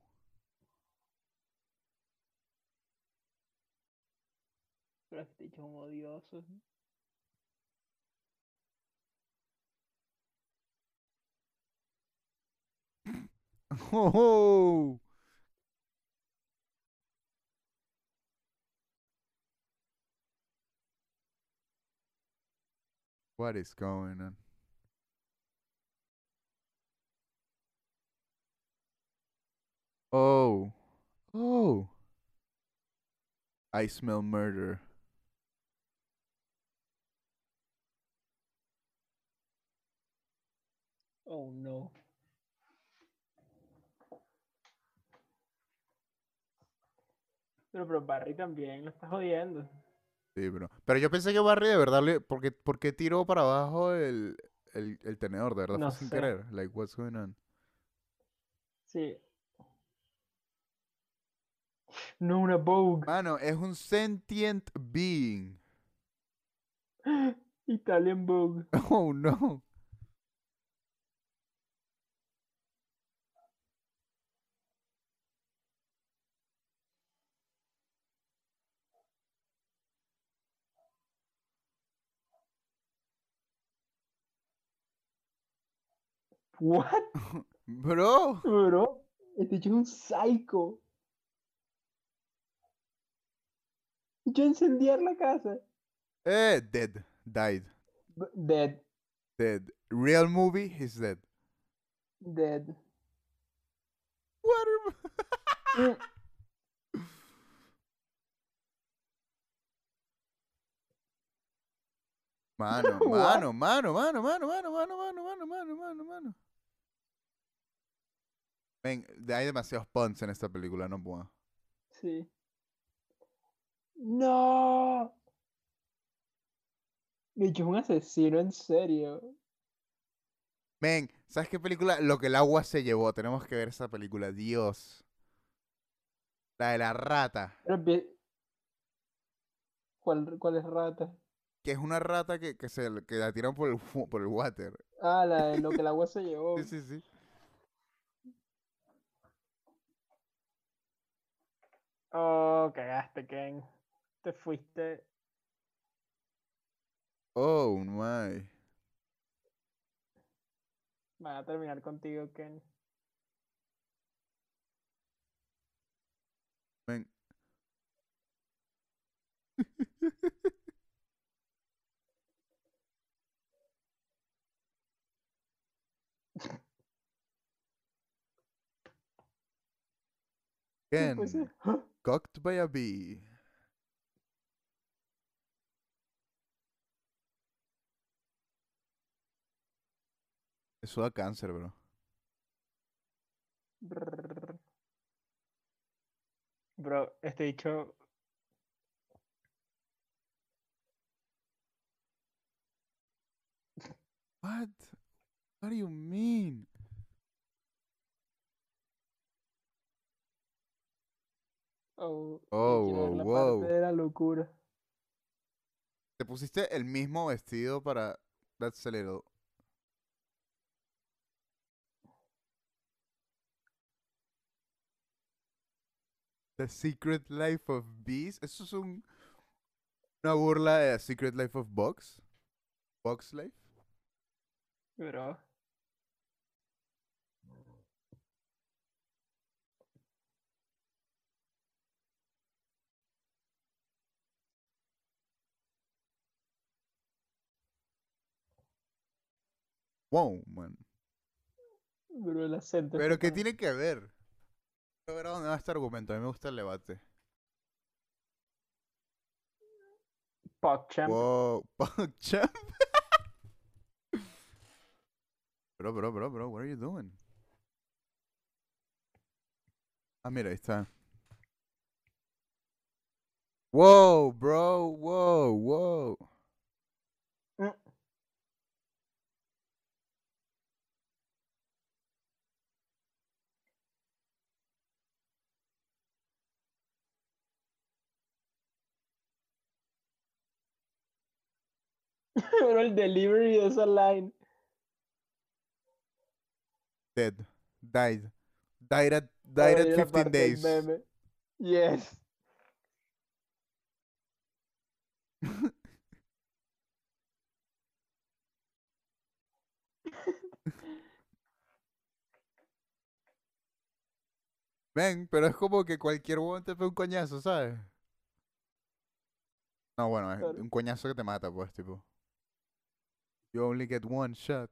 Un odioso. Oh, what is going on? Oh, oh. I smell murder. Oh no. Pero, pero Barry también lo está jodiendo. Sí, bro. Pero yo pensé que Barry de verdad le. ¿Por qué, por qué tiró para abajo el, el, el tenedor? De verdad No fue sin querer. Like, what's going on? Sí. No, una Vogue. Mano, es un sentient being. Italian Vogue. Oh, no. ¿What? Bro. Bro, este chico es un psycho. Yo incendiar la casa. Eh, dead. Died. Dead. Dead. Real movie, he's dead. Dead. What? Mano, mano, mano, mano, mano, mano, mano, mano, mano, mano, mano, mano. Ven, hay demasiados puns en esta película, no puedo. Sí. No. Bicho, es un asesino, en serio. Ven, ¿sabes qué película? Lo que el agua se llevó. Tenemos que ver esa película. Dios. La de la rata. ¿Cuál, cuál es rata? Que es una rata que, que se que la tiran por el, por el water. Ah, la de lo que el agua se llevó. Sí, sí, sí. Oh, cagaste, Ken. Te fuiste. Oh, my. Van a terminar contigo, Ken. Ven. ¿Qué fue Ken. Cocked by a bee. Eso da cáncer, bro. Bro, este dicho. What? What do you mean? Oh, Oh, wow, la wow. parte de la locura. Te pusiste el mismo vestido para That's a little. The Secret Life of Bees. Eso es un, una burla de The Secret Life of Bugs. Bugs Life. Bro. Wow, man. Bro, el acento. Pero está ¿qué tan- tiene que ver? Quiero ver a dónde va este argumento. A mí me gusta el debate. PogChamp. Wow, PogChamp. bro, bro, bro, bro, what are you doing? Ah, mira, ahí está. Wow, bro, wow, wow. Bro, el delivery de esa line. Dead. Died. Died at, died at la 15 parte del days. meme. Yes. Ven, pero es como que cualquier huevón te pega un coñazo, ¿sabes? No, bueno, es un coñazo que te mata, pues, tipo. You only get one shot.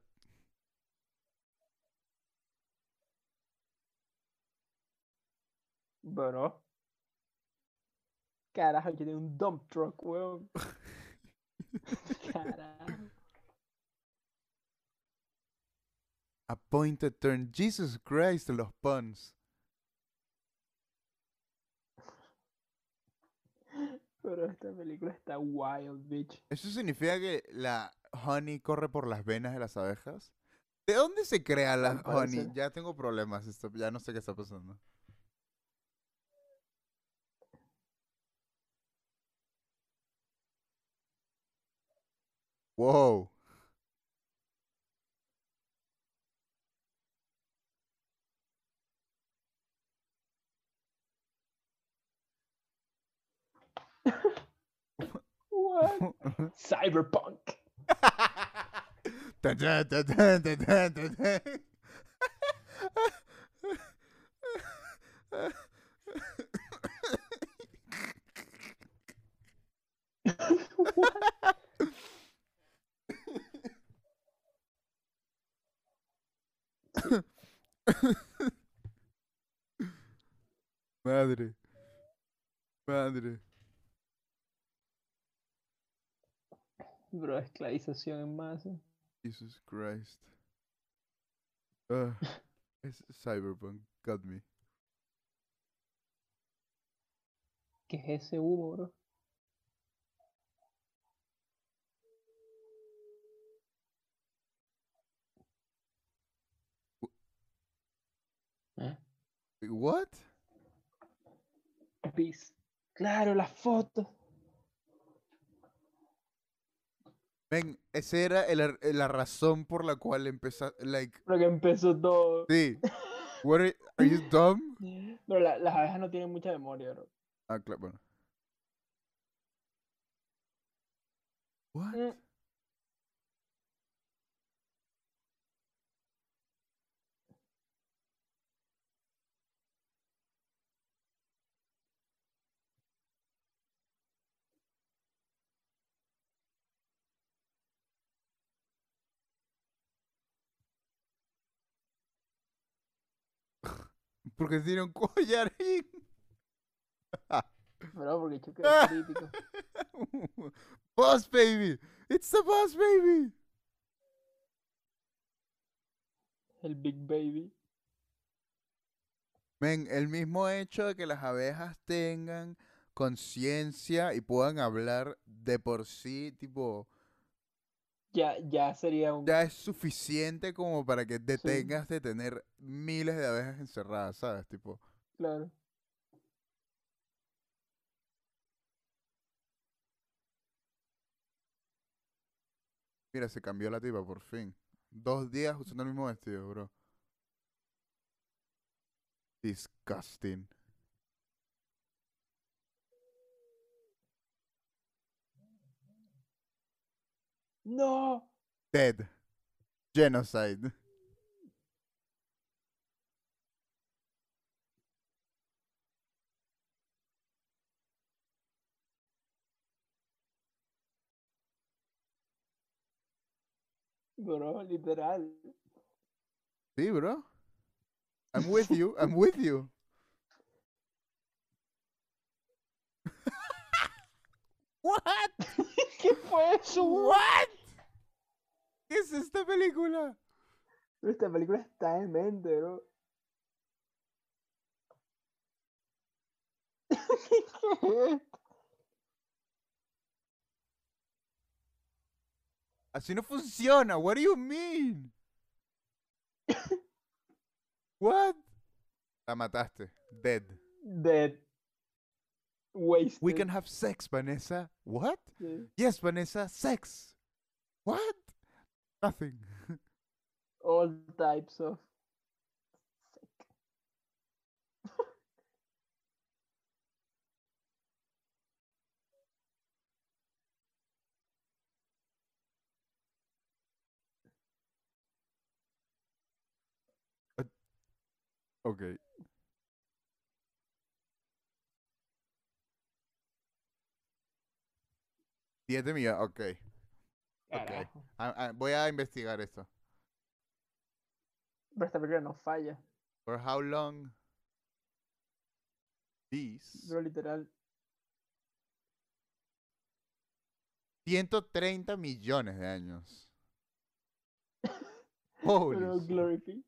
Bro. Carajo, que tiene un dump truck, weón. Carajo. Appointed turn. Jesus Christ, los puns. Pero esta película está wild, bitch. ¿Eso significa que la honey corre por las venas de las abejas? ¿De dónde se crea la honey? Ya tengo problemas, esto, ya no sé qué está pasando. Wow. What? Cyberpunk. Madre. Madre. Bro, esclavización en masa. Jesus Christ. Ugh, es Cyberpunk. Got me. ¿Qué es ese humo, bro? ¿Eh? What? Peace. Claro, las fotos. Ven, esa era el la razón por la cual empezó. Like, Lo que empezó todo. sí. What are, are you dumb? Pero la- las abejas no tienen mucha memoria, bro. Ah, claro, bueno. What? Mm. Porque tiene un collarín. Bro, porque choque Ah. crítico. boss baby. It's the boss baby. El Big Baby. Men, el mismo hecho de que las abejas tengan conciencia y puedan hablar de por sí, tipo, Ya, ya sería un. ya es suficiente como para que detengas de tener miles de abejas encerradas, ¿sabes? Tipo, Claro. mira, se cambió la tipa por fin. Dos días usando el mismo vestido, bro. Disgusting. No. Dead. Genocide. Bro, literal. Sí, bro. I'm with you. I'm with you. What? ¿Qué fue eso? What? ¿Qué es esta película? Pero Esta película está en mente, bro. Así no funciona. What do you mean? What? La mataste. Dead. Dead. Wasted. We can have sex, Vanessa. What? Yeah. Yes, Vanessa, sex. What? Nothing. All types of uh, Okay. 7 millones, ok. okay. A, a, voy a investigar eso. Pero esta película no falla. For how long these... Pero literal. 130 millones de años. Holy Pero Glory P.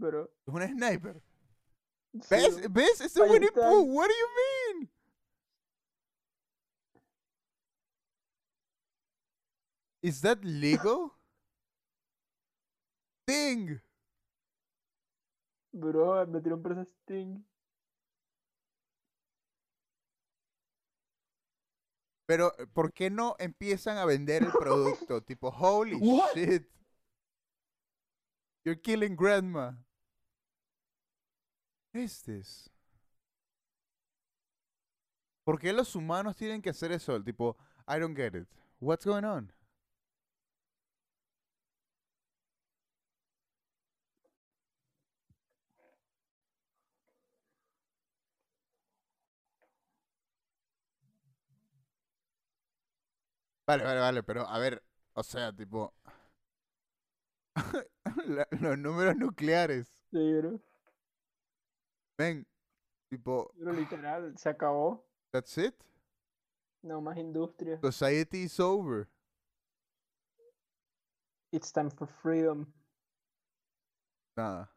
Pero... Es un sniper. ¿Ves? ¿Ves? Es de Ahí Winnie. Pooh. What do you mean? Is that legal? Thing. Bro, metieron preso a Sting. Pero, ¿por qué no empiezan a vender el producto? tipo, holy What? shit. You're killing grandma. ¿Qué es this? ¿Por qué los humanos tienen que hacer eso? Tipo, I don't get it. What's going on? Vale, vale, vale, pero a ver, o sea, tipo... los números nucleares. Sí, bro. Ven, Tipo, Pero literal, se acabó. that's it. No más industria. Society is over. It's time for freedom. Nada.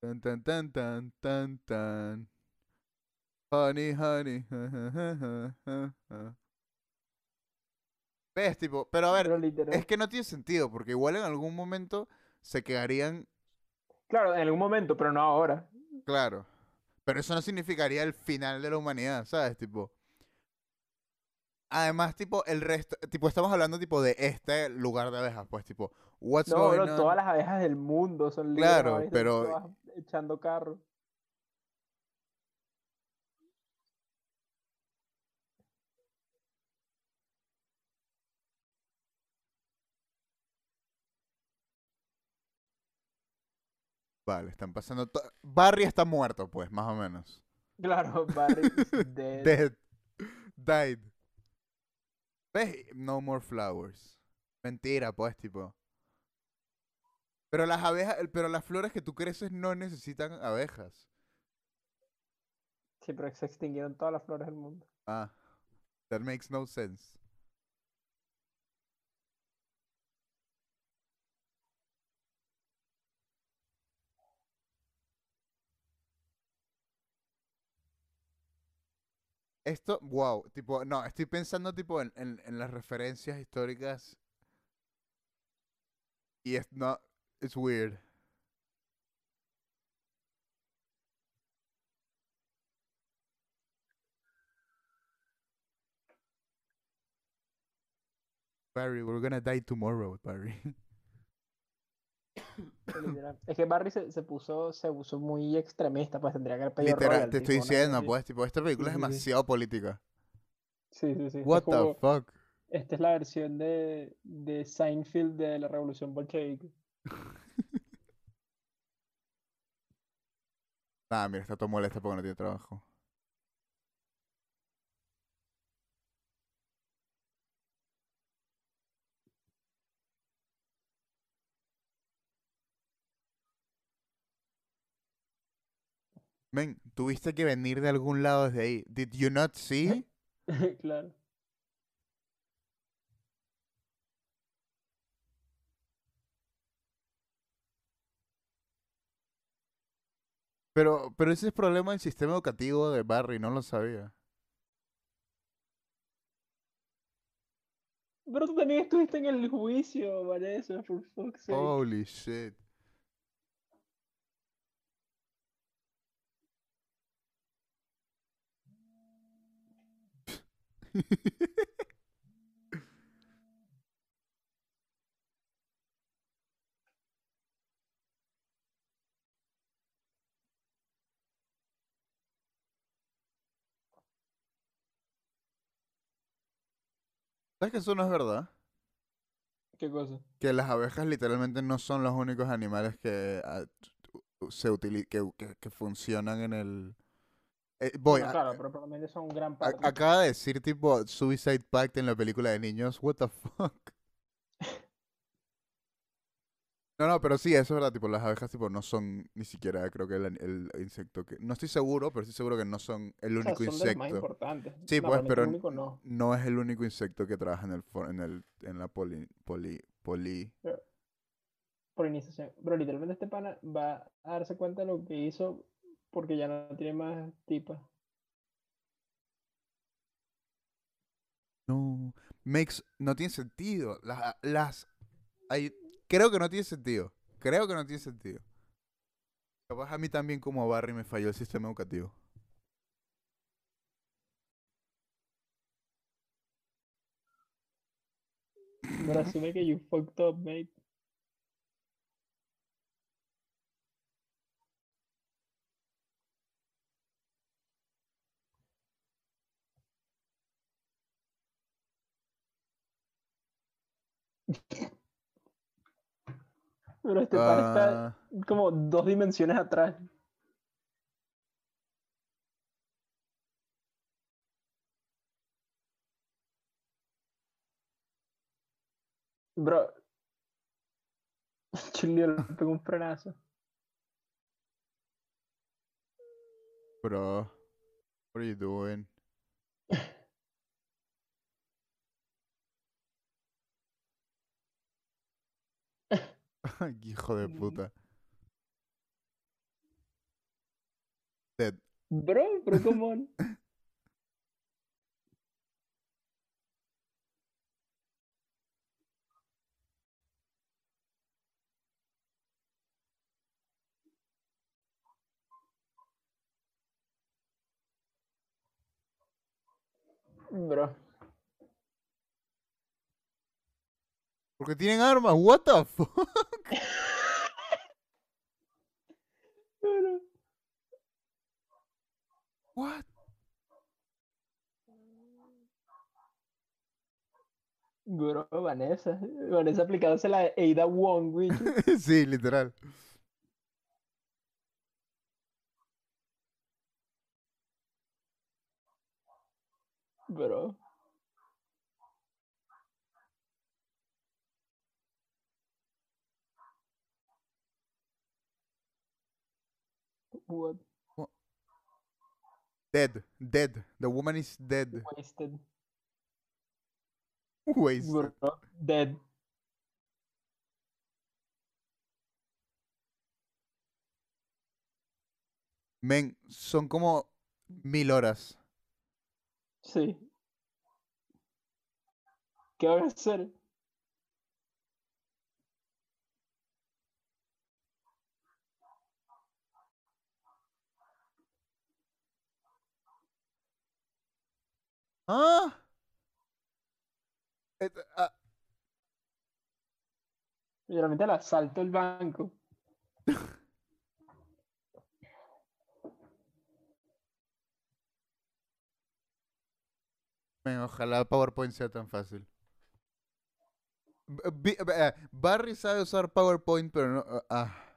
Tan tan tan tan tan tan. Honey, honey. ¿Ves, tipo? Pero a ver, Pero es que no tiene sentido, porque igual en algún momento se quedarían, Claro, en algún momento, pero no ahora. Claro. Pero eso no significaría el final de la humanidad, ¿sabes? Tipo. Además, tipo, el resto, tipo, estamos hablando tipo de este lugar de abejas, pues, tipo, what's No, going bro, on? todas las abejas del mundo son libres Claro, pero- echando carro. Vale, están pasando. Barry está muerto, pues, más o menos. Claro, Barry dead. Dead. Died. ¿Ves? No more flowers. Mentira, pues, tipo. Pero las abejas, pero las flores que tú creces no necesitan abejas. Sí, pero se extinguieron todas las flores del mundo. Ah, that makes no sense. Esto, wow, tipo, no, estoy pensando tipo en, en, en las referencias históricas y es no, it's weird. Barry, we're gonna die tomorrow, Barry. Es que Barry se, se puso, se puso muy extremista, pues tendría que haber pedido Literal, te estoy diciendo, pues, tipo, esta película es sí. demasiado política. Sí, sí, sí. What es como- the fuck? Esta es la versión de, de Seinfeld de la revolución bolchevique. Ah, mira, está todo molesta porque no tiene trabajo. Men, tuviste que venir de algún lado desde ahí. Did you not see? claro. Pero, pero ese es problema del sistema educativo de Barry, no lo sabía. Pero tú también estuviste en el juicio, Vanessa, for fuck's sake. Holy shit. ¿Sabes que eso no es verdad? ¿Qué cosa? Que las abejas literalmente no son los únicos animales que ah, se utili- que, que, que funcionan en el... Eh, voy, Bueno, a- claro, pero probablemente son gran a- parte. acaba de decir tipo Suicide Pact en la película de niños. What the fuck? No, no, pero sí, eso es verdad, tipo, las abejas tipo no son ni siquiera creo que el, el insecto que... No estoy seguro, pero estoy seguro que no son el O sea, único son de los más insecto. importantes. Sí, No, pues, pero único no. no es el único insecto que trabaja en el en el en la poli poli poli Polinización. Pero literalmente este pana va a darse cuenta de lo que hizo porque ya no tiene más tipas. No, makes no tiene sentido. Las las hay creo que no tiene sentido. Creo que no tiene sentido. Capaz a mí también como a Barry me falló el sistema educativo. Pero asume que you fucked up, mate. Pero este pana está Ah, como dos dimensiones atrás. Bro. Chulio le pegó un frenazo. Bro, what are you doing? Hijo de puta. Dead. Bro, pero come on. Bro. Porque tienen armas. What the fuck? What? Bro, Vanessa. Vanessa aplicándose la Ada Wong, güey. sí, literal. Bro. What? Dead. Dead. The woman is dead. Wasted. Wasted. Bro. Dead. Men, son como mil horas. Sí. ¿Qué van a hacer? ¿Ah? Et- ah, Literalmente el asalto al banco. men, ojalá PowerPoint sea tan fácil. B- Bi- eh, Barry sabe usar PowerPoint, pero no. ah, ah.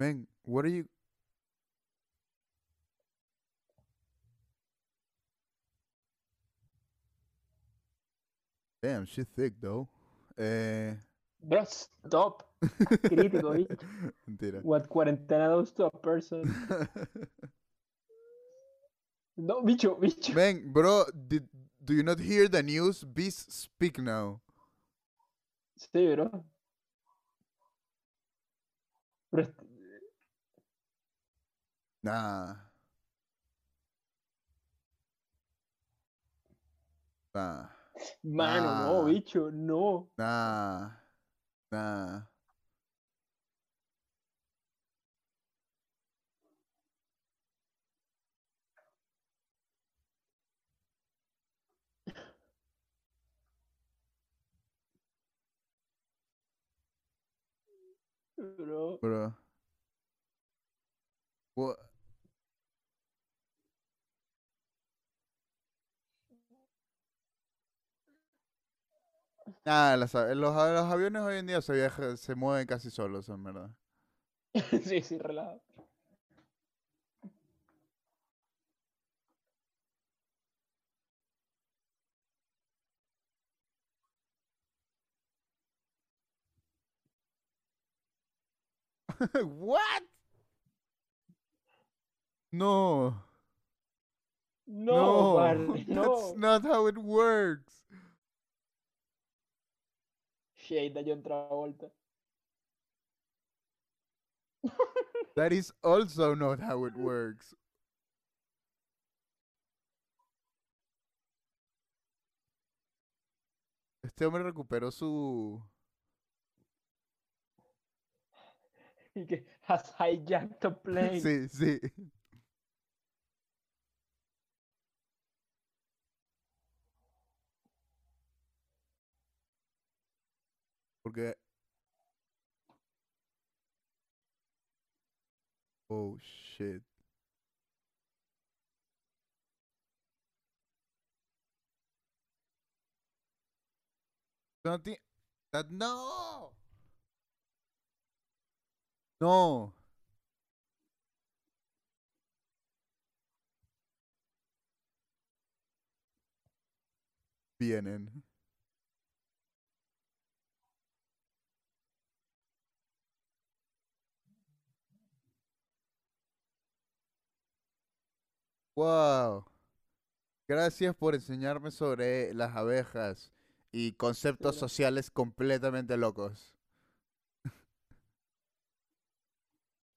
Man, what are you? Damn, she's thick though. Eh, Bro, stop. Crítico, mentira. What cuarentena does to a person. No, bicho, bicho. Man, bro, did, do you not hear the news? Beast speak now. Sí, bro. Pero est- Nah. Nah. Mano, no, Ah. bicho, no. Nah. Nah. Bro. Bro. What? Ah, las a- los, a- los aviones hoy en día se viaja, se mueven casi solos, en verdad. Sí, sí, relajado. what? No. No, Barney, that's no. not how it works. Shade a John Travolta. That is also not how it works. Este hombre recuperó su. Y que has hijacked a plane. Sí, sí. Porque. Oh shit. No ti- that- no. No. vienen. Wow. Gracias por enseñarme sobre las abejas y conceptos sociales completamente locos.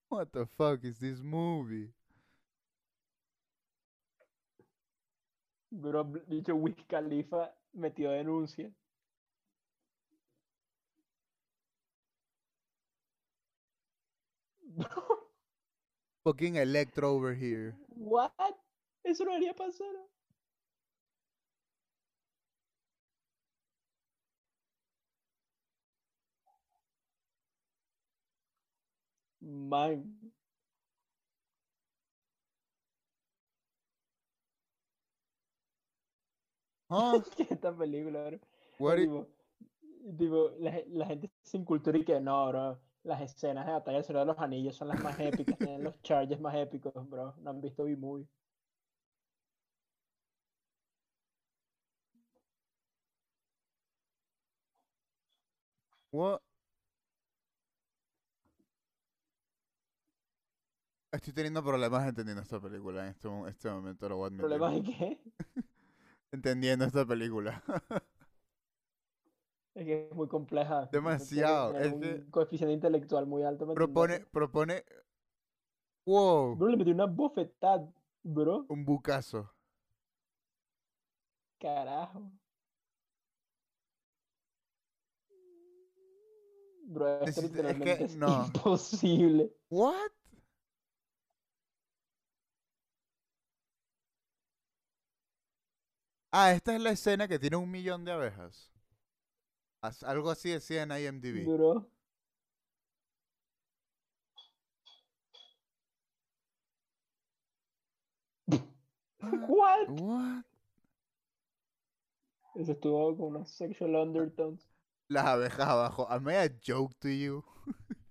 What the fuck is this movie? Bro, dicho Wiz Khalifa metió denuncia. Fucking Electro over here. What? Eso no debería pasar. Man, es esta película, bro? What tipo, la gente sin cultura y que no, bro. Las escenas de batalla del Señor de los Anillos son las más épicas, tienen los charges más épicos, bro. No han visto B-Movie. What? Estoy teniendo problemas entendiendo esta película en este, este momento, lo voy a admitir. ¿Problemas de qué? Entendiendo esta película. Es que es muy compleja. Demasiado, es un coeficiente intelectual muy alto. propone, propone... Wow. Bro, le metí una bofetada, bro. Un bucazo. Carajo. Bro, esto Necesita- es que literalmente es no. imposible. What? Ah, esta es la escena que tiene un millón de abejas. As- Algo así decía en IMDb. Bro. What? What? Eso estuvo con unos sexual undertones. Las abejas abajo. I made a joke to you.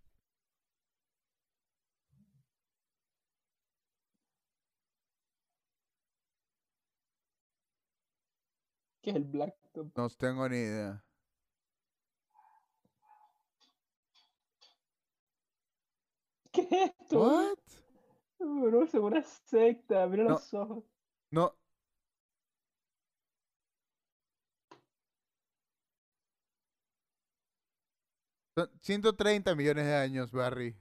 Que es el blacktop. No tengo ni idea. ¿Qué es esto? What? Bro, es una secta. Mira No. los ojos. No. Son 130 millones de años, Barry.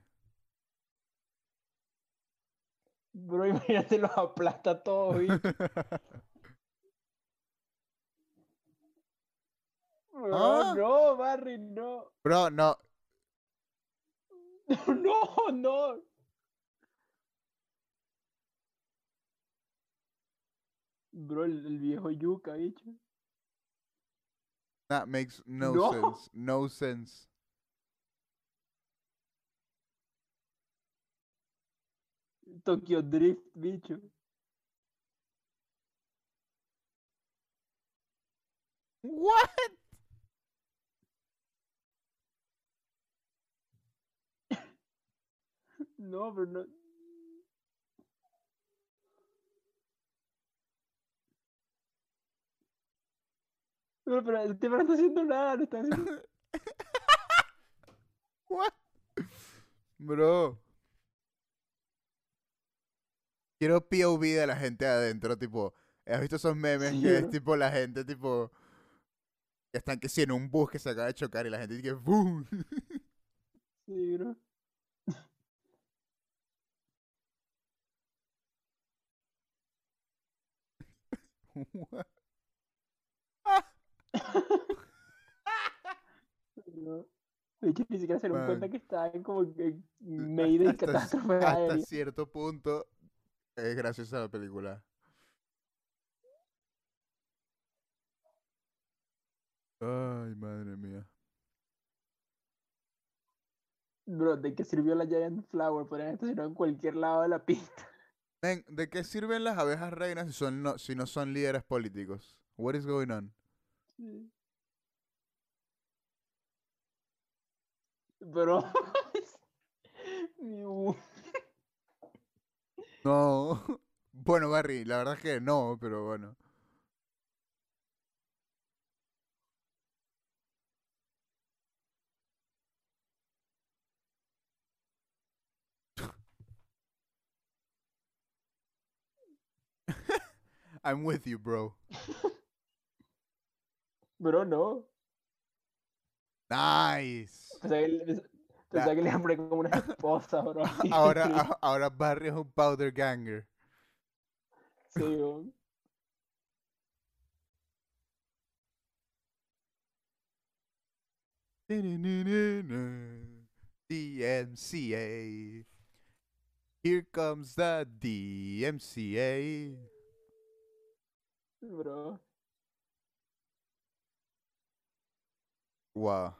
Bro, imagínate, los aplasta todo, bicho. Bro, Ah. no, Barry, no. Bro, no. No, no. Bro, el, el viejo yuca, bicho. That makes no, No. sense. No sense. Tokyo Drift, bicho. What? No, pero no. Pero, pero el tipo no está haciendo nada, no está haciendo... What? Bro. Quiero POV de la gente adentro, tipo. ¿Has visto esos memes Sí, que es tipo la gente, tipo. Que están que sí en un bus que se acaba de chocar y la gente dice ¡Bum! Sí, bro. What? No. De hecho, ni siquiera se dieron cuenta que estaban como en Mayday hasta, catástrofe hasta cierto punto es graciosa la película. Ay, madre mía. Bro, ¿de qué sirvió la Giant Flower? Podrían estacionar en cualquier lado de la pista. Men, ¿de qué sirven las abejas reinas si, son no, si no son líderes políticos? What is going on? Sí. Bro. No. Bueno, Barry, la verdad es que no, pero bueno. I'm with you, bro. Bro, no. Nice pensaba que le poner como una esposa, bro. Ahora, ahora Barry es un powder ganger. Sí, weón. DMCA. Here comes the DMCA. Bro. Wow.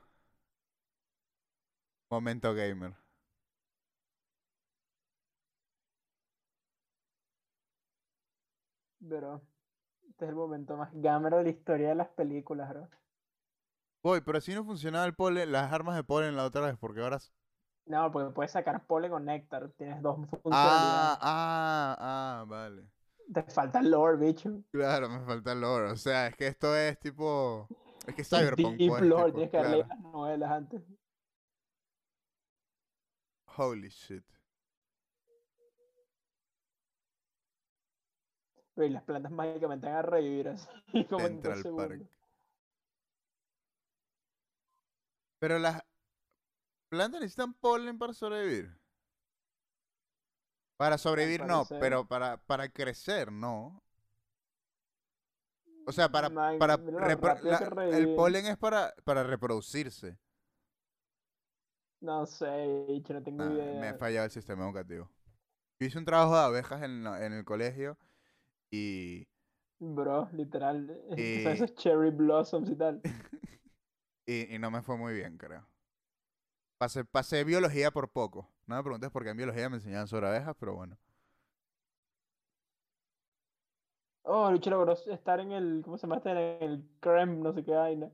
Momento gamer. Bro. Este es el momento más gamer de la historia de las películas, bro. Voy, pero así no funcionaba el polen, las armas de polen la otra vez, porque ahora... No, porque puedes sacar polen con néctar. Tienes dos Ah, funcionalidades. ah, ah, vale. Te falta el lore, bicho. Claro, me falta el lore. O sea, es que esto es tipo... Es que Cyberpunk, Deep pues, lore, tipo, tienes que claro. las novelas antes. Holy shit. Y las plantas mágicamente van a revivir así. Como en Central segundos. Park. Pero las plantas necesitan polen para sobrevivir. Para sobrevivir no, pero para, para crecer no. O sea, para, para rápido la- el polen es para, para reproducirse. No sé, bicho, no tengo Nah, me idea. ha fallado el sistema educativo. Yo hice un trabajo de abejas en, en el colegio y, Bro, literal. sabes esos cherry blossoms y tal. y, y no me fue muy bien, creo. Pasé, pasé biología por poco. No me preguntes por qué en biología me enseñaban sobre abejas, pero bueno. Oh, bicho logró estar en el. ¿Cómo se llama? este? En el Krem, no sé qué vaina. En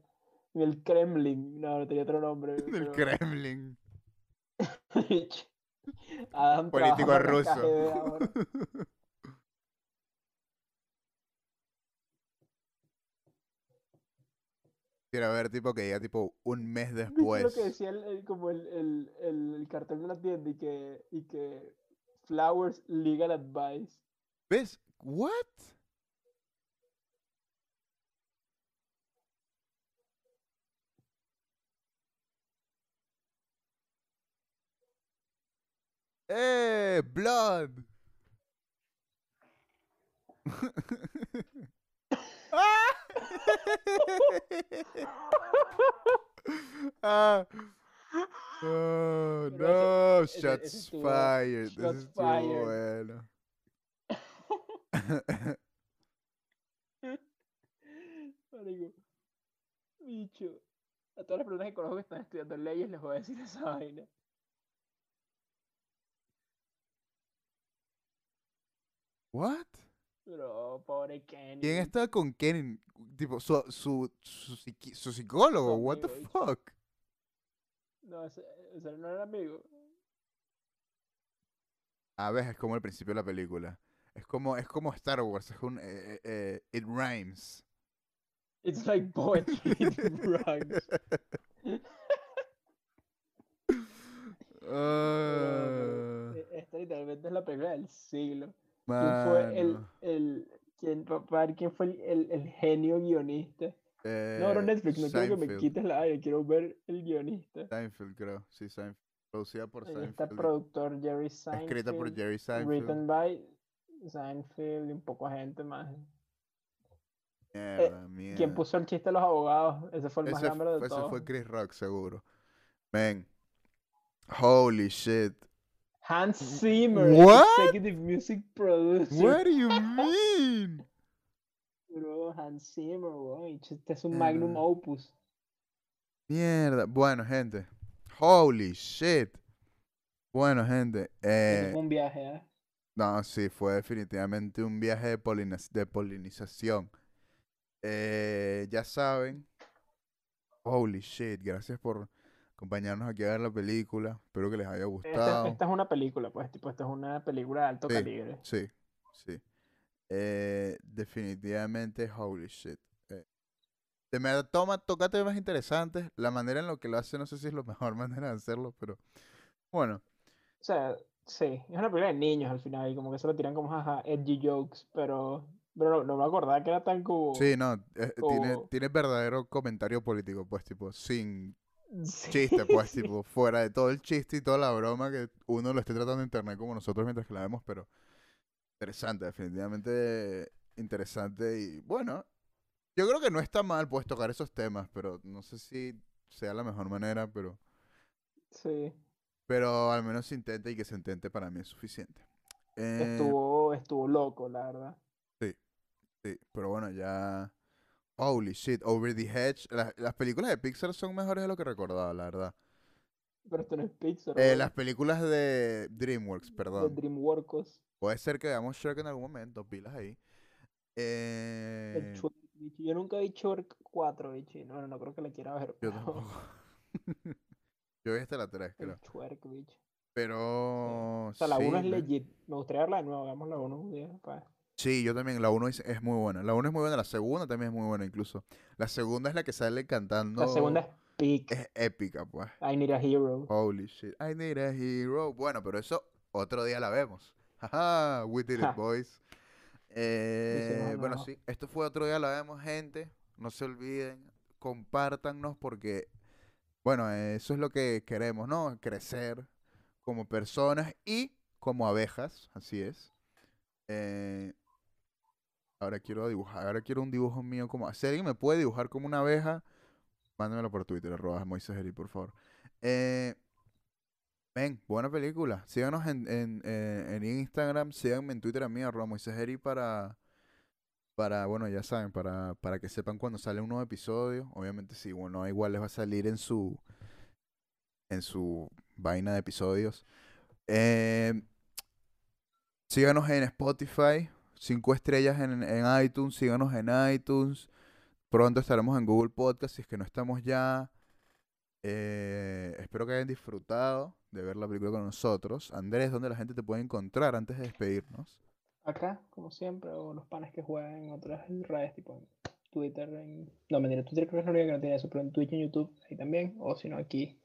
el Kremlin. No, no tenía otro nombre. Del pero- Kremlin. Adam Político ruso. Quiero ver tipo que ya tipo un mes ¿Viste después. lo que decía el, el- como el, el, el, el cartel de la tienda y que, y que Flowers Legal Advice? ¿Ves? ¿What? ¡Eh! ¡Blood! ¡Ah! Oh, no, ese- ese shots fired. Ese shots estuvo fired. bueno. Marico, bicho. A todas las personas que conozco que están estudiando leyes les voy a decir esa vaina. What? Pero, pobre Kenny. ¿Quién está con Kenny? Tipo, su, su, su, su psicólogo. What the fuck? No, ese, ese no era amigo. A ver, es como el principio de la película. Es como, es como Star Wars. Es un. eh, eh, eh, it rhymes. It's like poetry it rhymes. Ah, eh, Esta literalmente es la película del siglo. ¿Quién fue el, el quién, quién fue el, el, el genio guionista? No, bro, Eh, Netflix, no quiero que me Seinfeld. quites la aire, quiero ver el guionista. Seinfeld, creo. Sí, Seinfeld. Producida por Ahí está Seinfeld. productor Jerry Seinfeld. Escrita por Jerry Seinfeld. Written by Seinfeld y un poco gente más. Mierda, ¿Quién mierda. puso el chiste de los abogados? Ese fue el más Ese, gamero de ese todos. fue Chris Rock, seguro. Man. Holy shit. Hans Zimmer, What? executive music producer. What do you mean? Bro, Hans Zimmer, weón. Este es un magnum opus. Mierda. Bueno, gente. Holy shit. Bueno, gente. Eh, fue un viaje, ¿eh? no, sí, fue definitivamente un viaje de, poliniz- de polinización. Eh, ya saben. Holy shit. Gracias por acompañarnos aquí a ver la película. Espero que les haya gustado. esta es una película, pues, tipo, esta es una película de alto Sí. calibre. Sí, sí. Eh, definitivamente, holy shit. Eh, de verdad, toma, toca temas interesantes. La manera en la que lo hace, no sé si es la mejor manera de hacerlo, pero bueno, O sea, sí, es una película de niños al final, y como que se lo tiran como jaja, edgy jokes, pero Pero no, no me acordaba que era tan como... Sí, no, eh, tiene verdadero comentario político, pues, tipo, sin Sí, chiste, pues, tipo, fuera de todo el chiste y toda la broma que uno lo esté tratando en internet como nosotros mientras que la vemos, pero interesante, definitivamente interesante y bueno, yo creo que no está mal, pues, tocar esos temas, pero no sé si sea la mejor manera, pero, Sí. pero al menos se intenta y que se intente para mí es suficiente. Eh, Estuvo, estuvo loco, la verdad. sí, sí, pero bueno, ya... Holy shit, Over the Hedge. Las, las películas de Pixar son mejores de lo que recordaba, la verdad. Pero esto no es Pixar, Eh, las películas de DreamWorks, De perdón. DreamWorks. Puede ser que veamos Shrek en algún momento, pilas ahí. El Eh, Shrek, bicho. Yo nunca vi Shrek 4, bicho. y No, no, no creo que la quiera ver. yo pero tampoco. Yo vi hasta la 3, El creo. Shrek, bicho. Sí. Pero O sea, la sí, 1 es legit. Me gustaría verla de nuevo. Hagamos la 1 un día. pa. Sí, yo también. La 1 es, es muy buena. La 1 es muy buena. La segunda también es muy buena, incluso. La segunda es la que sale cantando. La segunda es Peak. Es épica, pues. I Need a Hero. Holy shit. I need a hero. Bueno, pero eso otro día la vemos. Jaja, we did it, boys. Eh, bueno, no. sí, esto fue otro día la vemos, gente. No se olviden, compártanos porque, bueno, eso es lo que queremos, ¿no? Crecer como personas y como abejas, así es. Eh, ahora quiero dibujar, ahora quiero un dibujo mío como... Si alguien me puede dibujar como una abeja, mándamelo por Twitter, arroba Moisés por favor. Eh, ven, buena película. Síganos en, en, eh, en Instagram, síganme en Twitter a mí, arroba Moisés para, para, bueno, ya saben, para, para que sepan cuando sale un nuevo episodio. Obviamente, sí, bueno, igual les va a salir en su, en su vaina de episodios. Eh, síganos en Spotify, cinco estrellas en, en iTunes, síganos en iTunes. Pronto estaremos en Google Podcast, si es que no estamos ya. Eh, espero que hayan disfrutado de ver la película con nosotros. Andrés, ¿dónde la gente te puede encontrar antes de despedirnos? Acá, como siempre, o los panes que juegan en otras redes, tipo en Twitter. En... No, mentira, Twitter creo que es la única que no tiene eso, pero en Twitch y en YouTube, ahí también. O si no, aquí,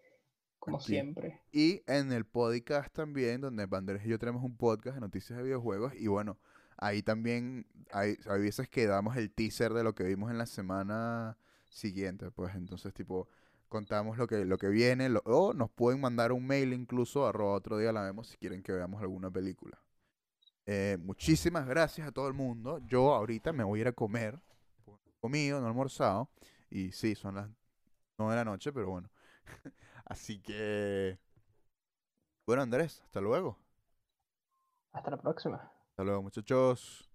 como Aquí. siempre. Y en el podcast también, donde Andrés y yo tenemos un podcast de noticias de videojuegos. Y bueno, ahí también hay, hay veces que damos el teaser de lo que vimos en la semana siguiente. Pues entonces, tipo, contamos lo que, lo que viene. o nos pueden mandar un mail incluso, arroba otro día la vemos, si quieren que veamos alguna película. Eh, muchísimas gracias a todo el mundo. Yo ahorita me voy a ir a comer. Comido, no almorzado. Y sí, son las 9 de la noche, pero bueno. Así que... Bueno, Andrés, hasta luego. Hasta la próxima. Hasta luego, muchachos.